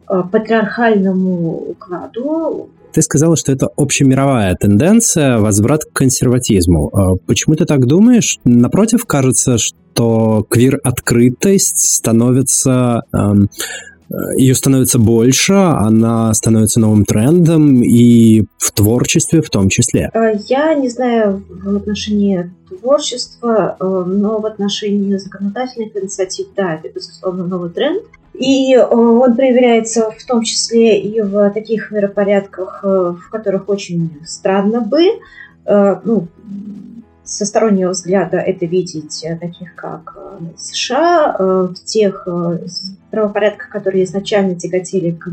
э, патриархальному укладу. Ты сказала, что это общемировая тенденция, возврат к консерватизму. А почему ты так думаешь? Напротив, кажется, что квир-открытость становится эм, ее становится больше, она становится новым трендом и в творчестве в том числе. Э, я не знаю в отношении творчества, э, но в отношении законодательных инициатив, да, это, безусловно, новый тренд. И э, он проявляется в том числе и в таких миропорядках, в которых очень странно бы, ну, со стороннего взгляда это видеть, э, таких как э, США, э, в тех правопорядках, которые изначально тяготели к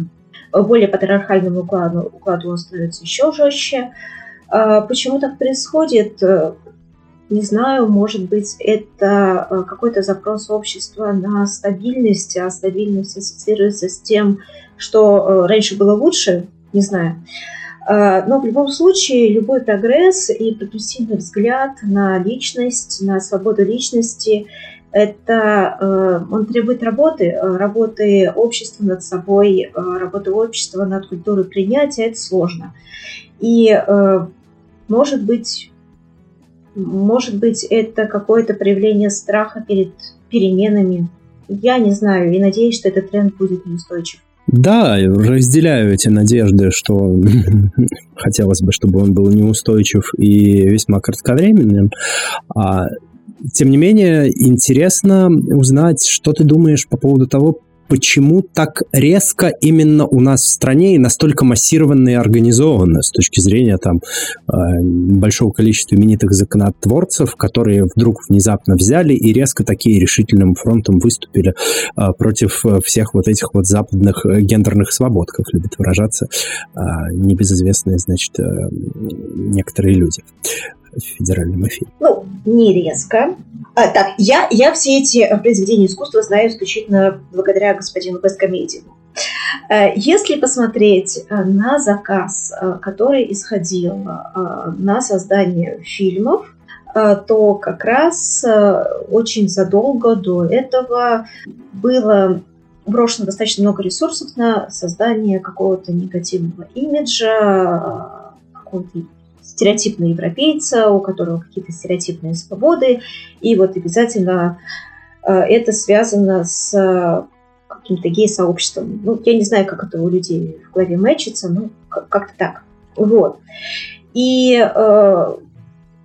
более патриархальному укладу, укладу он становится еще жестче. А почему так происходит? Не знаю, может быть, это какой-то запрос общества на стабильность, а стабильность ассоциируется с тем, что раньше было лучше, не знаю. А, но в любом случае любой прогресс и прогрессивный взгляд на личность, на свободу личности, это э, он требует работы, э, работы общества над собой, э, работы общества над культурой принятия, это сложно. И может быть, может быть, это какое-то проявление страха перед переменами. Я не знаю и надеюсь, что этот тренд будет неустойчив. Да, разделяю эти надежды, что хотелось бы, чтобы он был неустойчив и весьма кратковременным. А, тем не менее, интересно узнать, что ты думаешь по поводу того, почему так резко именно у нас в стране и настолько массированно и организованно с точки зрения там э, большого количества именитых законотворцев, которые вдруг внезапно взяли и резко такие решительным фронтом выступили э, против всех вот этих вот западных гендерных свобод, как любят выражаться э, небезызвестные, значит, некоторые люди федеральном эфире. Ну, не резко. А, так, я, я все эти произведения искусства знаю исключительно благодаря господину Бесткомедиеву. Э, если посмотреть э, на заказ, э, который исходил на создание фильмов, то как раз очень задолго до этого было брошено достаточно много ресурсов на создание какого-то негативного имиджа, какого-то стереотипного европейца, у которого какие-то стереотипные свободы, и вот обязательно э, это связано с э, каким-то гей-сообществом. Ну, я не знаю, как это у людей в голове мэчится, но как-то так. Вот. И э,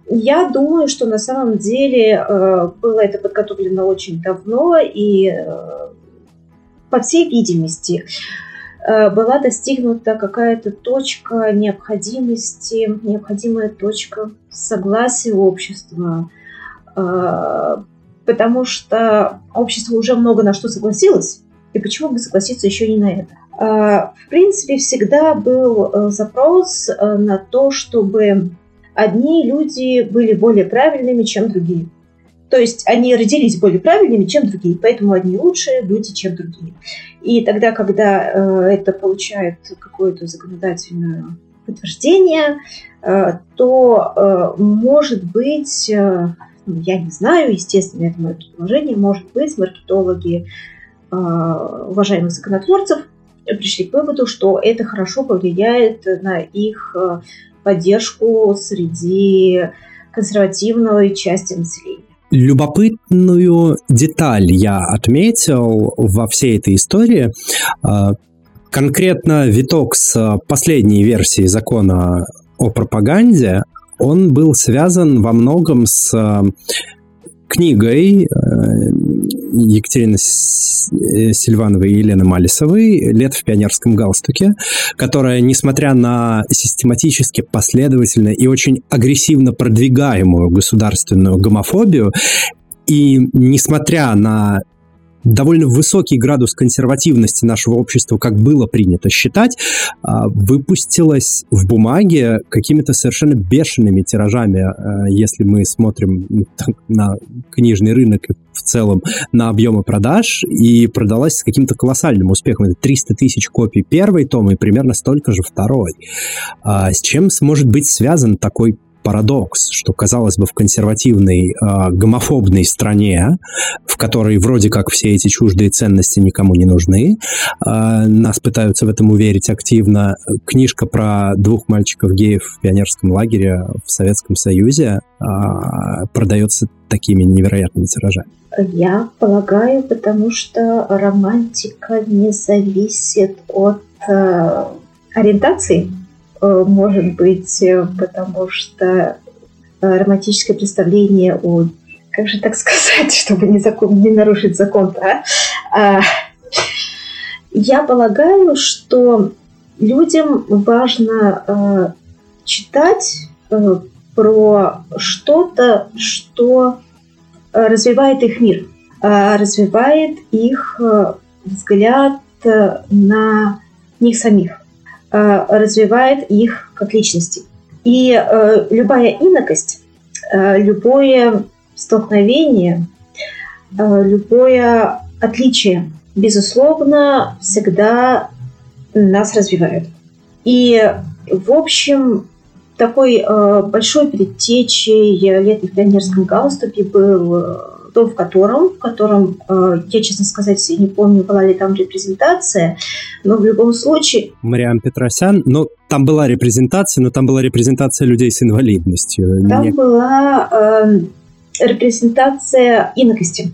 я думаю, что на самом деле э, было это подготовлено очень давно, и э, по всей видимости, Э, была достигнута какая-то точка необходимости, необходимая точка согласия общества, э, потому что общество уже много на что согласилось, и почему бы согласиться еще не на это? Э, в принципе, всегда был запрос на то, чтобы одни люди были более правильными, чем другие. То есть они родились более правильными, чем другие, поэтому одни лучшие люди, чем другие. И тогда, когда э, это получает какое-то законодательное подтверждение, э, то э, может быть, ну, я не знаю, естественно, это мое предположение, может быть, маркетологи уважаемых законотворцев пришли к выводу, что это хорошо повлияет на их поддержку среди консервативной части населения. Любопытную деталь я отметил во всей этой истории. А, конкретно виток с последней версии закона о пропаганде, он был связан во многом с книгой э, Екатерины э, Сильвановой и Елены Малисовой «Лето в пионерском галстуке», которая, несмотря на систематически, последовательно и очень агрессивно продвигаемую государственную гомофобию, и несмотря на довольно высокий градус консервативности нашего общества, как было принято считать, а, выпустилась в бумаге какими-то совершенно бешеными тиражами, а, если мы смотрим на книжный рынок в целом, на объемы продаж, и продалась с каким-то колоссальным успехом. Это 300 тысяч копий первой томы и примерно столько же второй. А с чем сможет быть связан такой парадокс, что, казалось бы, в консервативной э, гомофобной стране, в которой вроде как все эти чуждые ценности никому не нужны, э, нас пытаются в этом уверить активно. Книжка про двух мальчиков-геев в пионерском лагере в Советском Союзе э, продается такими невероятными тиражами. Я полагаю, потому что романтика не зависит от э, ориентации может быть, э, потому что э, романтическое представление о... Как же так сказать, чтобы не, закон, не нарушить закон а? а? Я полагаю, что людям важно э, читать э, про что-то, что развивает их мир, э, развивает их э, взгляд на них самих. Э, развивает их как личности. И э, любая инокость, э, любое столкновение, любое отличие, безусловно, всегда нас развивает. И, в общем, такой большой предтечей летних пионерском галступе был то, в котором, в котором, э, я, честно сказать, не помню, была ли там репрезентация, но в любом случае... Мариам Петросян, ну, там была репрезентация, но там была репрезентация людей с инвалидностью. Там Не... была э, репрезентация инокости,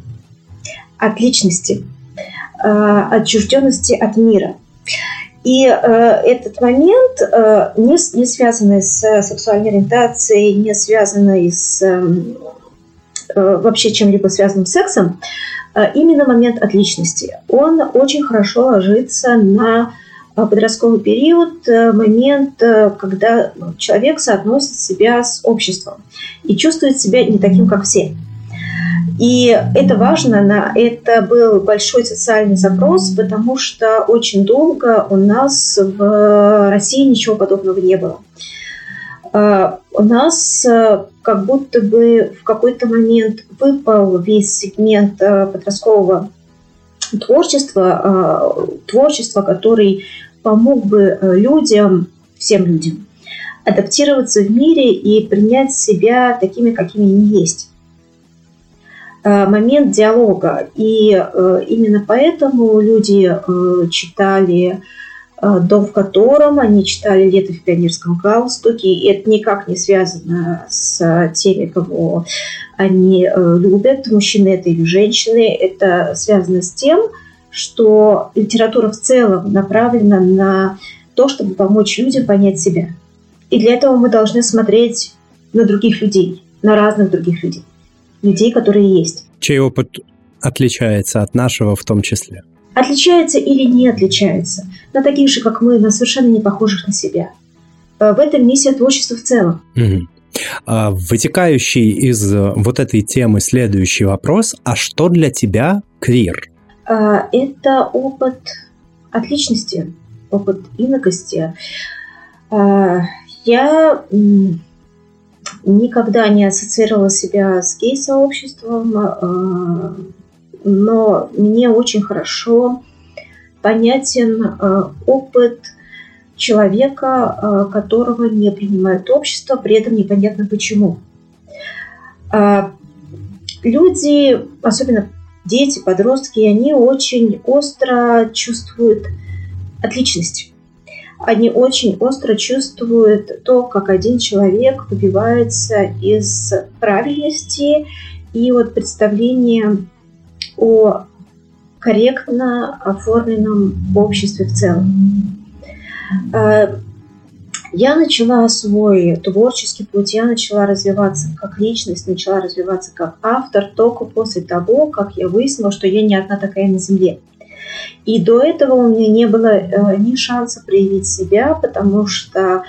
от личности, э, отчужденности от мира. И э, этот момент, э, не, не связанный с сексуальной ориентацией, не связанный с Э, вообще чем-либо связанным с сексом, э, именно момент отличности. Он очень хорошо ложится на э, подростковый период, момент, когда человек соотносит себя с обществом и чувствует себя не таким, как все. И это важно, на это был большой социальный запрос, потому что очень долго у нас в России ничего подобного не было. У нас как будто бы в какой-то момент выпал весь сегмент э, подросткового творчества, э, творчества, который помог бы э, людям, всем людям, адаптироваться в мире и принять себя такими, какими они есть. Момент диалога. И именно поэтому люди читали Э, дом, в котором они читали «Лето в пионерском галстуке». И это никак не связано с теми, кого они э, любят, мужчины это или женщины. Это связано с тем, что литература в целом направлена на то, чтобы помочь людям понять себя. И для этого мы должны смотреть на других людей, на разных других людей. Людей, которые есть. Чей опыт отличается от нашего в том числе? Отличается или не отличается, на таких же, как мы, но совершенно не похожих на себя. Э, в этом миссия творчества в целом. Угу. А, вытекающий из э, вот этой темы следующий вопрос. А что для тебя квир? А, это опыт отличности, опыт инокости. А, я никогда не ассоциировала себя с гей-сообществом, но мне очень хорошо понятен э, опыт человека, э, которого не принимает общество, при этом непонятно почему. Э, люди, особенно дети, подростки, они очень остро чувствуют отличность. Они очень остро чувствуют то, как один человек выбивается из правильности, и от представления о корректно оформленном обществе в целом. Э, я начала свой творческий путь, я начала развиваться как личность, начала развиваться как автор только после того, как я выяснила, что я не одна такая на Земле. И до этого у меня не было э, ни шанса проявить себя, потому что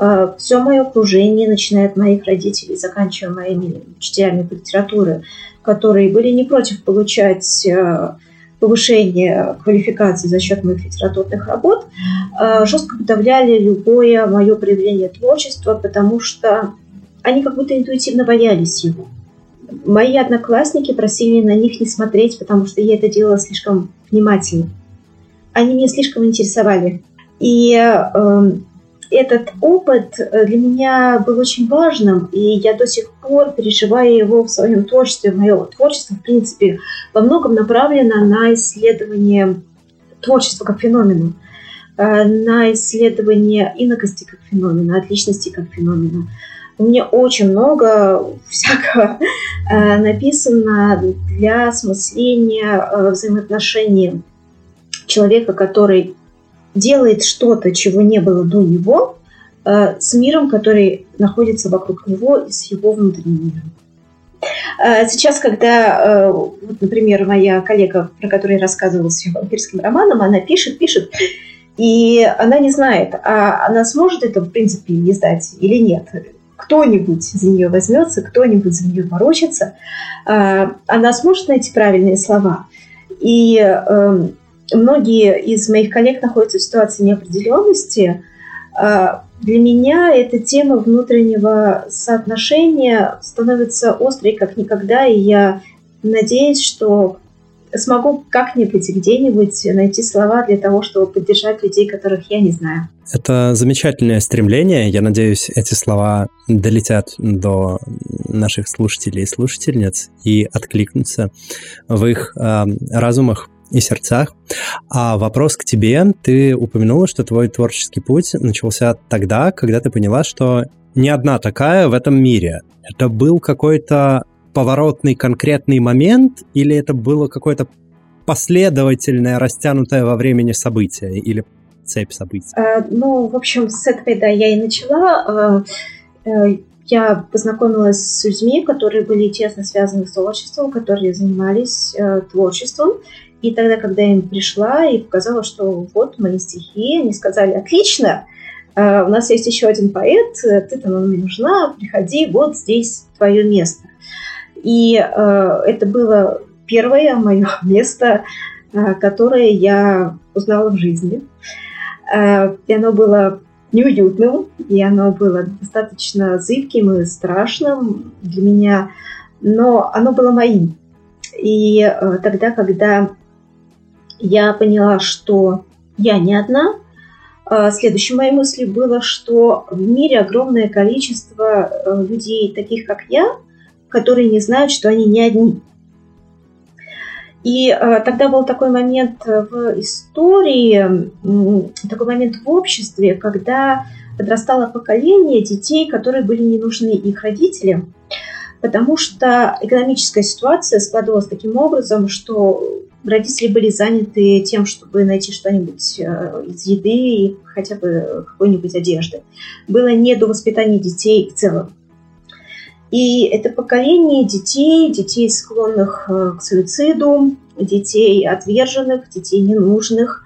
э, все мое окружение, начиная от моих родителей, заканчивая моими учителями по литературе, которые были не против получать э, повышение квалификации за счет моих литературных работ, э, жестко подавляли любое мое проявление творчества, потому что они как будто интуитивно боялись его. Мои одноклассники просили на них не смотреть, потому что я это делала слишком внимательно. Они меня слишком интересовали. И э, этот опыт для меня был очень важным, и я до сих пор переживаю его в своем творчестве. Мое творчество, в принципе, во многом направлено на исследование творчества как феномена, э, на исследование инокости как феномена, от личности как феномена. У меня очень много всякого э, написано для осмысления э, взаимоотношений человека, который делает что-то, чего не было до него, э, с миром, который находится вокруг него и с его внутренним миром. Сейчас, когда, вот, например, моя коллега, про которую я рассказывала с ее вампирским романом, она пишет, пишет, и она не знает, а она сможет это, в принципе, издать или нет кто-нибудь за нее возьмется, кто-нибудь за нее поручится, а, она сможет найти правильные слова. И эм, многие из моих коллег находятся в ситуации неопределенности. А, для меня эта тема внутреннего соотношения становится острой как никогда, и я надеюсь, что смогу как-нибудь где-нибудь найти слова для того, чтобы поддержать людей, которых я не знаю. Это замечательное стремление. Я надеюсь, эти слова долетят до наших слушателей и слушательниц и откликнутся в их э, разумах и сердцах. А вопрос к тебе. Ты упомянула, что твой творческий путь начался тогда, когда ты поняла, что не одна такая в этом мире. Это был какой-то поворотный конкретный момент, или это было какое-то последовательное, растянутое во времени событие, или цепь событий? А, ну, в общем, с этого, да, я и начала. А, э, я познакомилась с людьми, которые были тесно связаны с творчеством, которые занимались э, творчеством. И тогда, когда я им пришла и показала, что вот мои стихи, они сказали, отлично, э, у нас есть еще один поэт, ты там нам не нужна, приходи, вот здесь твое место. И э, это было первое мое место, э, которое я узнала в жизни. И оно было неуютным, и оно было достаточно зыбким и страшным для меня, но оно было моим. И тогда, когда я поняла, что я не одна, э, следующей моей мыслью было, что в мире огромное количество э, людей, таких как я, которые не знают, что они не одни. И э, тогда был такой момент в истории, э, такой момент в обществе, когда подрастало поколение детей, которые были не нужны их родителям, потому что экономическая ситуация складывалась таким образом, что родители были заняты тем, чтобы найти что-нибудь э, из еды и хотя бы какой-нибудь одежды. Было не до воспитания детей в целом. И это поколение детей, детей, склонных э, к суициду, детей отверженных, детей ненужных,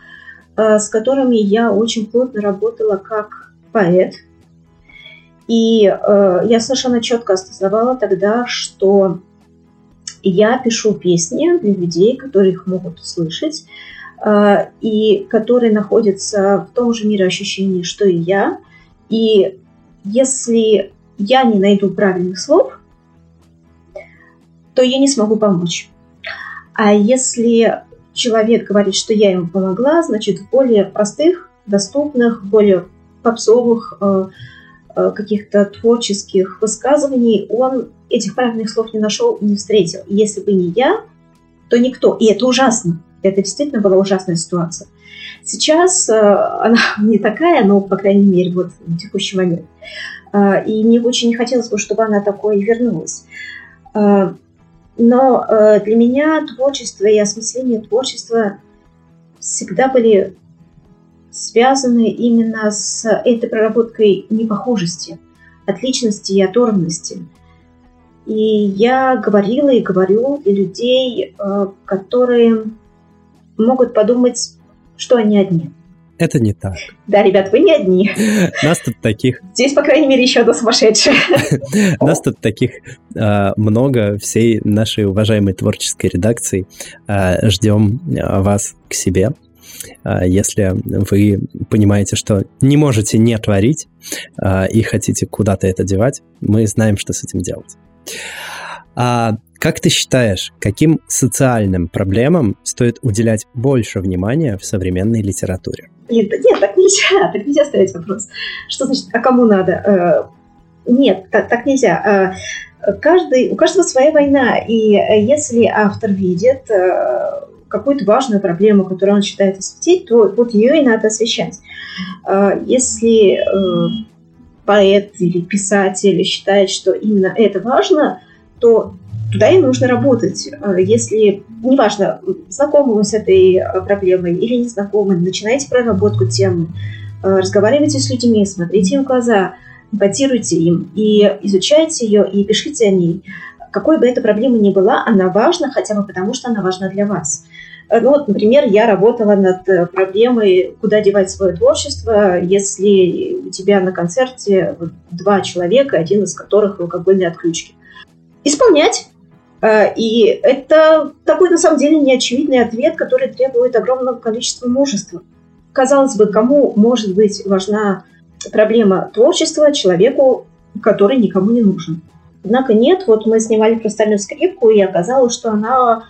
э, с которыми я очень плотно работала как поэт. И я совершенно четко осознавала тогда, что я пишу песни для людей, которые их могут услышать, и которые находятся в том же мироощущении, что и я. И если я не найду правильных слов, то я не смогу помочь. А если человек говорит, что я ему помогла, значит, в более простых, доступных, более попсовых э, э, каких-то творческих высказываний он этих правильных слов не нашел, не встретил. Если бы не я, то никто. И это ужасно. Это действительно была ужасная ситуация. Сейчас э, она не такая, но, по крайней мере, вот в текущий момент. А, и мне очень не хотелось бы, чтобы она такой вернулась. Но э, для меня творчество и осмысление творчества всегда были связаны именно с этой проработкой непохожести, отличности и оторванности. И я говорила и говорю для людей, э, которые могут подумать, что они одни. Это не так. Да, ребят, вы не одни. Нас тут таких... Здесь, по крайней мере, еще одна сумасшедшая. Нас тут таких а, много, всей нашей уважаемой творческой редакции. А, ждем вас к себе. Если вы понимаете, что не можете не творить и хотите куда-то это девать, мы знаем, что с этим делать. А как ты считаешь, каким социальным проблемам стоит уделять больше внимания в современной литературе? Нет, нет, так нельзя, так нельзя ставить вопрос. Что значит, а кому надо? Э, нет, так, так нельзя. Э, каждый, у каждого своя война, и э, если автор видит какую-то важную проблему, которую он считает осветить, то вот ее и надо освещать. Если поэт или писатель считает, что именно это важно, то туда и нужно работать. Э, если, неважно, знакомы вы с этой э, проблемой или не знакомы, начинаете проработку темы, э, разговаривайте с людьми, смотрите им в глаза, эмпатируйте им и изучайте ее, и пишите о ней. Какой бы эта проблема ни была, она важна хотя бы потому, что она важна для вас. Ну вот, например, я работала над проблемой, куда девать свое творчество, если у тебя на концерте два человека, один из которых в алкогольной отключке. Исполнять Э, и это такой, на самом деле, неочевидный ответ, который требует огромного количества мужества. Казалось бы, кому может быть важна проблема творчества человеку, который никому не нужен. Однако нет, вот мы снимали «Хрустальную скрипку», и оказалось, что она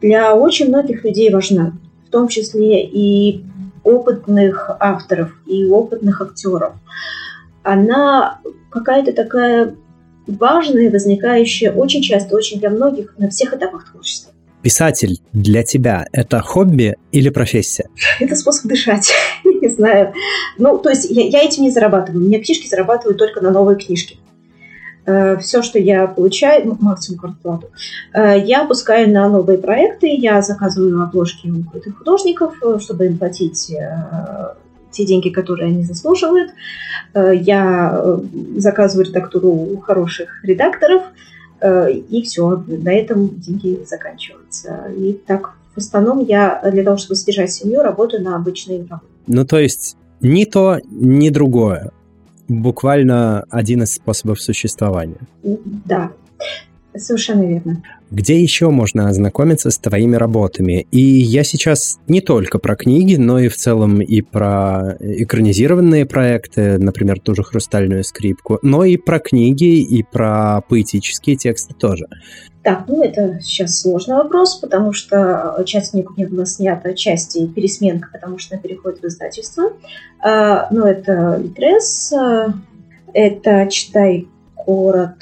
для очень многих людей важна, в том числе и опытных авторов, и опытных актеров. Она какая-то такая важное, возникающее очень часто, очень для многих на всех этапах творчества. Писатель для тебя – это хобби или профессия? Это способ дышать, не знаю. Ну, то есть я, я этим не зарабатываю. У меня книжки зарабатывают только на новые книжки. Э, Все, что я получаю, максимум квартплату, э, я опускаю на новые проекты, я заказываю обложки у крутых художников, э, чтобы им платить те деньги, которые они заслуживают. Я заказываю редактуру у хороших редакторов, и все, на этом деньги заканчиваются. И так, в основном, я для того, чтобы содержать семью, работаю на обычной работе. Ну, то есть ни то, ни другое. Буквально один из способов существования. Да, совершенно верно где еще можно ознакомиться с твоими работами. И я сейчас не только про книги, но и в целом и про экранизированные проекты, например, ту же «Хрустальную скрипку», но и про книги, и про поэтические тексты тоже. Так, ну это сейчас сложный вопрос, потому что часть книг у меня была снята, части пересменка, потому что она переходит в издательство. А, но это «Литрес», это «Читай город»,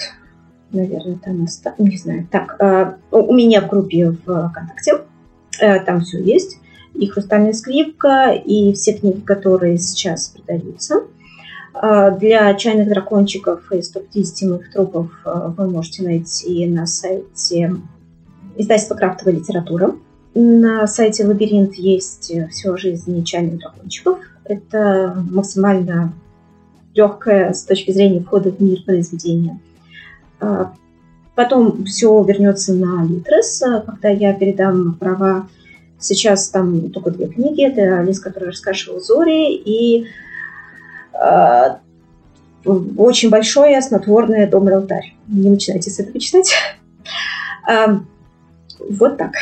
наверное, там не знаю. Так, э, у меня в группе в ВКонтакте, э, там все есть. И «Хрустальная скрипка», и все книги, которые сейчас продаются. Э, для чайных дракончиков и 150 моих трупов вы можете найти на сайте издательства «Крафтовая литература». На сайте «Лабиринт» есть все о жизни чайных дракончиков. Это максимально легкое с точки зрения входа в мир произведения – потом все вернется на Литрес, а, когда я передам права. Сейчас там только две книги. Это лист, который раскрашивал Зори, и э, очень большое снотворное Дом и алтарь. Не начинайте с этого читать. Вот так.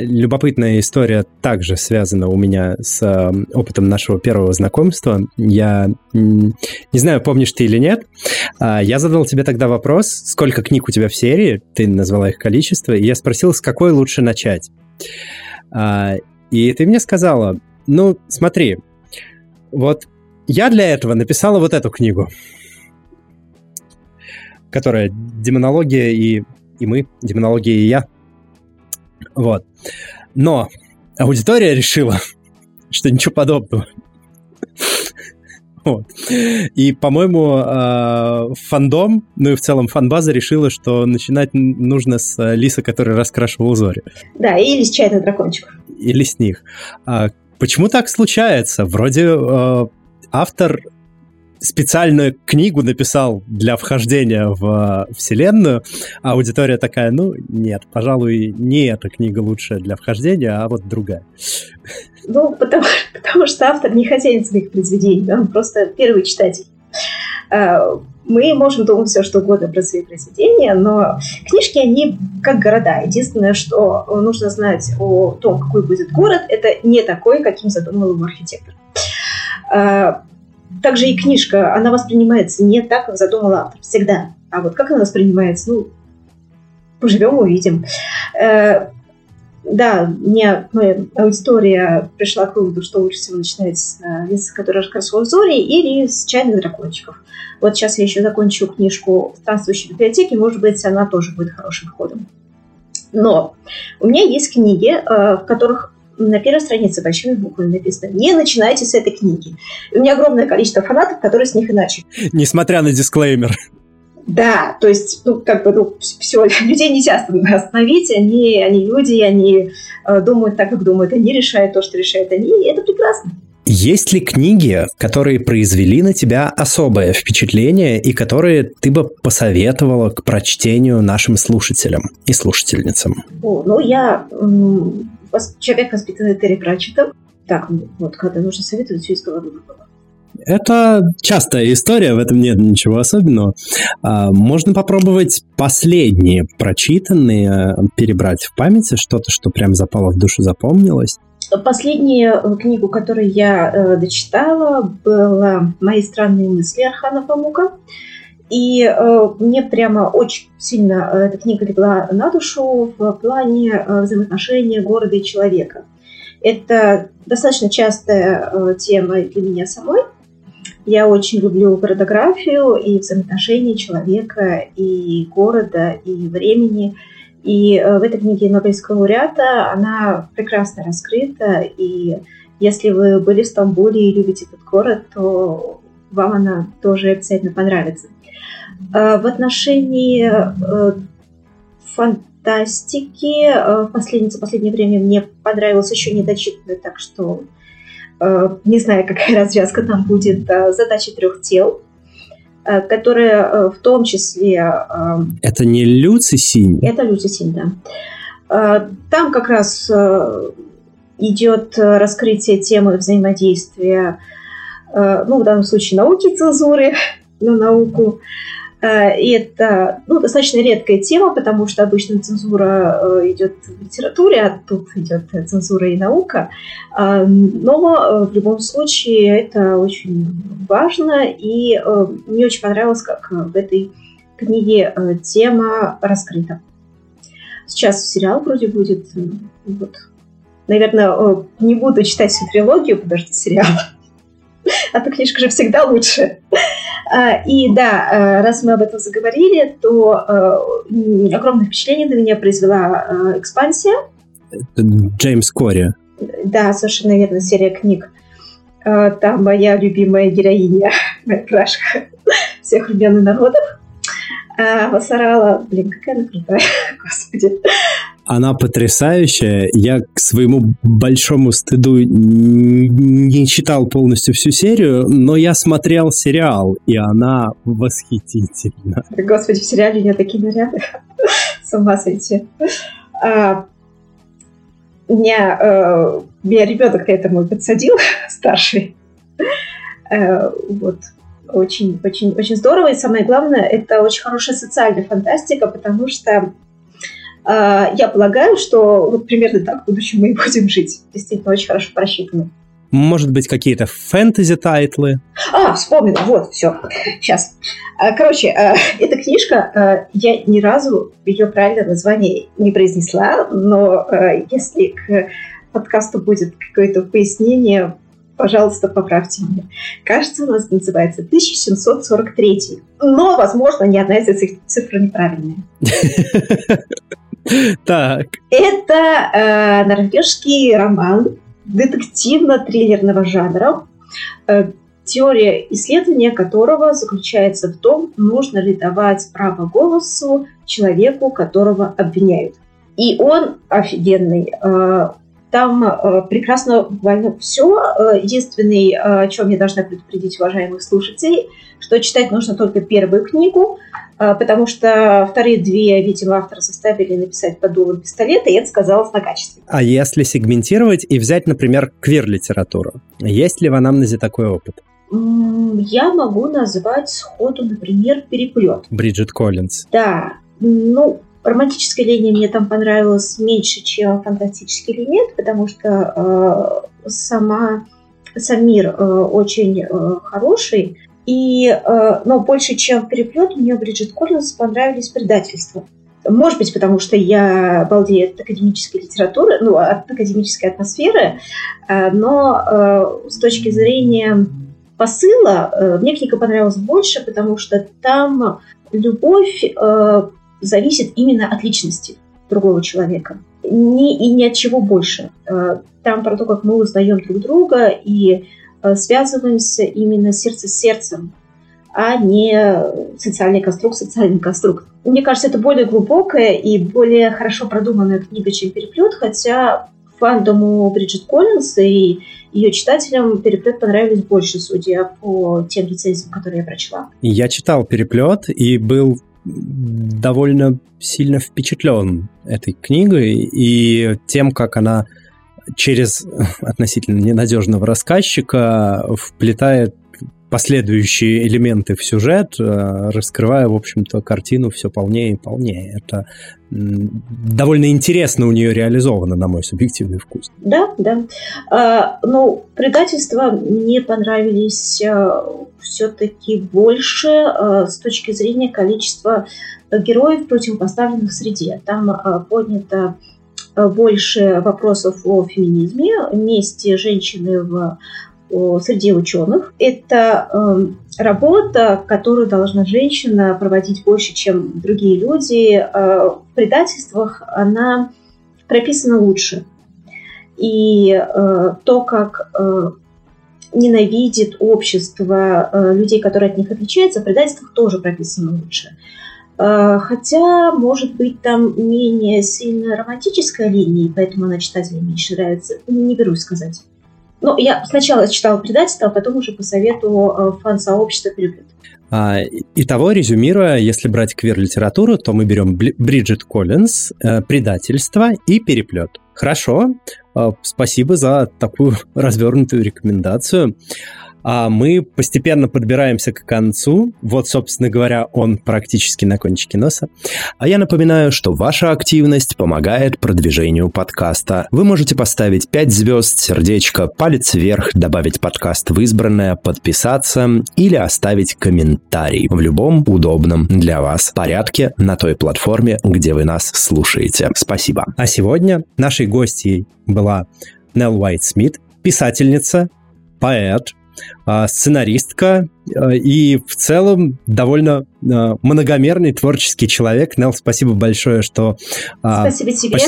Любопытная история также связана у меня с э, опытом нашего первого знакомства. Я не знаю, помнишь ты или нет. А, я задал тебе тогда вопрос, сколько книг у тебя в серии, ты назвала их количество, и я спросил, с какой лучше начать. А, и ты мне сказала, ну, смотри, вот я для этого написала вот эту книгу, которая демонология и, и мы, демонология и я. Вот. Но аудитория решила, что ничего подобного. Вот. И, по-моему, э, фандом, ну и в целом фанбаза решила, что начинать нужно с лиса, который раскрашивал узори. Да, или с чайных дракончиков. Или с них. А почему так случается? Вроде э, автор специальную книгу написал для вхождения в вселенную, а аудитория такая, ну, нет, пожалуй, не эта книга лучшая для вхождения, а вот другая. Ну, потому, потому что автор не хозяин своих произведений, он просто первый читатель. А, мы можем думать все, что угодно про свои произведения, но книжки, они как города. Единственное, что нужно знать о том, какой будет город, это не такой, каким задумал его архитектор. Также и книжка, она воспринимается не так, как задумал автор, всегда. А вот как она воспринимается, ну, поживем, увидим. Э, да, мне моя аудитория пришла к выводу, что лучше всего начинать с леса, который раскрасил зори, или с чайных дракончиков. Вот сейчас я еще закончу книжку «Странствующей библиотеки», может быть, она тоже будет хорошим входом. Но у меня есть книги, э, в которых на первой странице большими буквами написано «Не начинайте с этой книги». И у меня огромное количество фанатов, которые с них и начали. Несмотря на дисклеймер. Да, то есть, ну, как бы, ну, все, людей нельзя остановить, они, они люди, они э, думают так, как думают, они решают то, что решают они, и это прекрасно. Есть ли книги, которые произвели на тебя особое впечатление и которые ты бы посоветовала к прочтению нашим слушателям и слушательницам? О, ну, я человек, воспитанный Терри Пратчетом. Так, вот, когда нужно советовать, все из головы выпало. Это частая история, в этом нет ничего особенного. А, можно попробовать последние прочитанные перебрать в памяти, что-то, что прям запало в душу, запомнилось. Последнюю книгу, которую я э, дочитала, была «Мои странные мысли» Архана Памука. И э, мне прямо очень сильно э, эта книга легла на душу в плане э, взаимоотношения города и человека. Это достаточно частая э, тема для меня самой. Я очень люблю городографию и взаимоотношения человека и города, и времени. И э, в этой книге Нобелевского лауреата она прекрасно раскрыта. И если вы были в Стамбуле и любите этот город, то вам она тоже обязательно понравится. Э, в отношении э, фантастики э, в последнее, за последнее время мне понравилось еще недочитанное, так что не знаю, какая развязка там будет. Задача трех тел, которая в том числе... Это не Люцисинь? Это Люцисинь, да. Там как раз идет раскрытие темы взаимодействия, ну, в данном случае науки цензуры на науку, и это ну, достаточно редкая тема, потому что обычно цензура э, идет в литературе, а тут идет цензура и наука. А, но э, в любом случае это очень важно, и мне очень понравилось, как в этой книге тема раскрыта. Сейчас сериал вроде будет. Вот. Наверное, не буду читать всю трилогию, что сериал. А то книжка же всегда лучше. А, и да, э, раз мы об этом заговорили, то э, огромное впечатление на меня произвела э, экспансия. Джеймс Кори. Да, совершенно верно, серия книг. Там моя любимая героиня, моя крашка всех времен и народов. Васарала, блин, какая она крутая, господи она потрясающая. Я к своему большому стыду не читал полностью всю серию, но я смотрел сериал, и она восхитительна. Господи, в сериале у нее такие наряды. С ума сойти. А, меня, э, меня ребенок к этому подсадил, старший. Э, вот. Очень, очень, очень здорово. И самое главное, это очень хорошая социальная фантастика, потому что я полагаю, что вот примерно так в будущем мы и будем жить. Действительно, очень хорошо просчитано. Может быть, какие-то фэнтези-тайтлы? А, вспомнила, вот, все, сейчас. А, короче, а, эта книжка, я ни разу ее правильное название не произнесла, но если к подкасту будет какое-то пояснение, пожалуйста, поправьте меня. Кажется, у нас называется 1743. Но, возможно, ни одна из этих цифр неправильная. Так. Это э, норвежский роман детективно-триллерного жанра. Э, теория исследования которого заключается в том, нужно ли давать право голосу человеку, которого обвиняют. И он офигенный. Э, там э, прекрасно буквально все. Э, единственный, о чем я должна предупредить уважаемых слушателей, что читать нужно только первую книгу, потому что вторые две, видимо, автора заставили написать под дулом пистолета, и это сказалось на качестве. А если сегментировать и взять, например, квир-литературу, есть ли в анамнезе такой опыт? Я могу назвать сходу, например, «Переплет». Бриджит Коллинз. Да. Ну, романтическая линия мне там понравилась меньше, чем фантастический элемент, потому что э, сама, сам мир э, очень э, хороший. И, э, но больше, чем переплет, мне Бриджит Коллинз понравились предательства. Может быть, потому что я балдею от академической литературы, ну, от академической атмосферы, э, но э, с точки зрения посыла э, мне книга понравилась больше, потому что там любовь э, зависит именно от личности другого человека. Ни, и ни от чего больше. Э, там про то, как мы узнаем друг друга и связываемся именно сердце с сердцем, а не социальный конструкт, социальный конструкт. Мне кажется, это более глубокая и более хорошо продуманная книга, чем «Переплет», хотя фандому Бриджит Коллинс и ее читателям переплет понравились больше, судя по тем рецензиям, которые я прочла. Я читал переплет и был довольно сильно впечатлен этой книгой и тем, как она через относительно ненадежного рассказчика вплетает последующие элементы в сюжет, э, раскрывая, в общем-то, картину все полнее и полнее. Это довольно интересно у нее реализовано, на мой субъективный вкус. Да, да. А, ну, предательства мне понравились а, все-таки больше а, с точки зрения количества героев, противопоставленных среде. Там поднято больше вопросов о феминизме, месте женщины в среди ученых. Это э, работа, которую должна женщина проводить больше, чем другие люди. Э, в предательствах она прописана лучше. И э, то, как э, ненавидит общество людей, которые от них отличаются, в предательствах тоже прописано лучше. Хотя, может быть, там менее сильная романтическая линия, поэтому она читателям меньше нравится. Не берусь сказать. Ну, я сначала читала предательство, а потом уже по совету э, фан-сообщества переплет. А, итого, резюмируя, если брать квир-литературу, то мы берем Бриджит Коллинз, э, «Предательство» и «Переплет». Хорошо, э, спасибо за такую развернутую рекомендацию. А мы постепенно подбираемся к концу. Вот, собственно говоря, он практически на кончике носа. А я напоминаю, что ваша активность помогает продвижению подкаста. Вы можете поставить 5 звезд, сердечко, палец вверх, добавить подкаст в избранное, подписаться или оставить комментарий в любом удобном для вас порядке на той платформе, где вы нас слушаете. Спасибо. А сегодня нашей гостьей была Нелл Уайт Смит, писательница, поэт, сценаристка а, и в целом довольно а, многомерный творческий человек. Нел, спасибо большое, что... Спасибо тебе. Поч...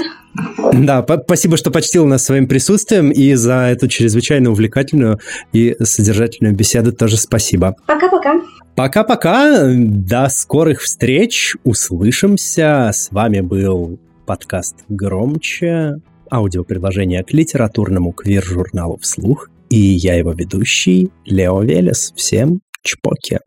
Да, спасибо, что почтил нас своим присутствием и за эту чрезвычайно увлекательную и содержательную беседу тоже спасибо. Пока-пока. Пока-пока. До скорых встреч. Услышимся. С вами был подкаст «Громче», аудиоприложение к литературному квир-журналу «Вслух». И я его ведущий Лео Велес. Всем чпоки.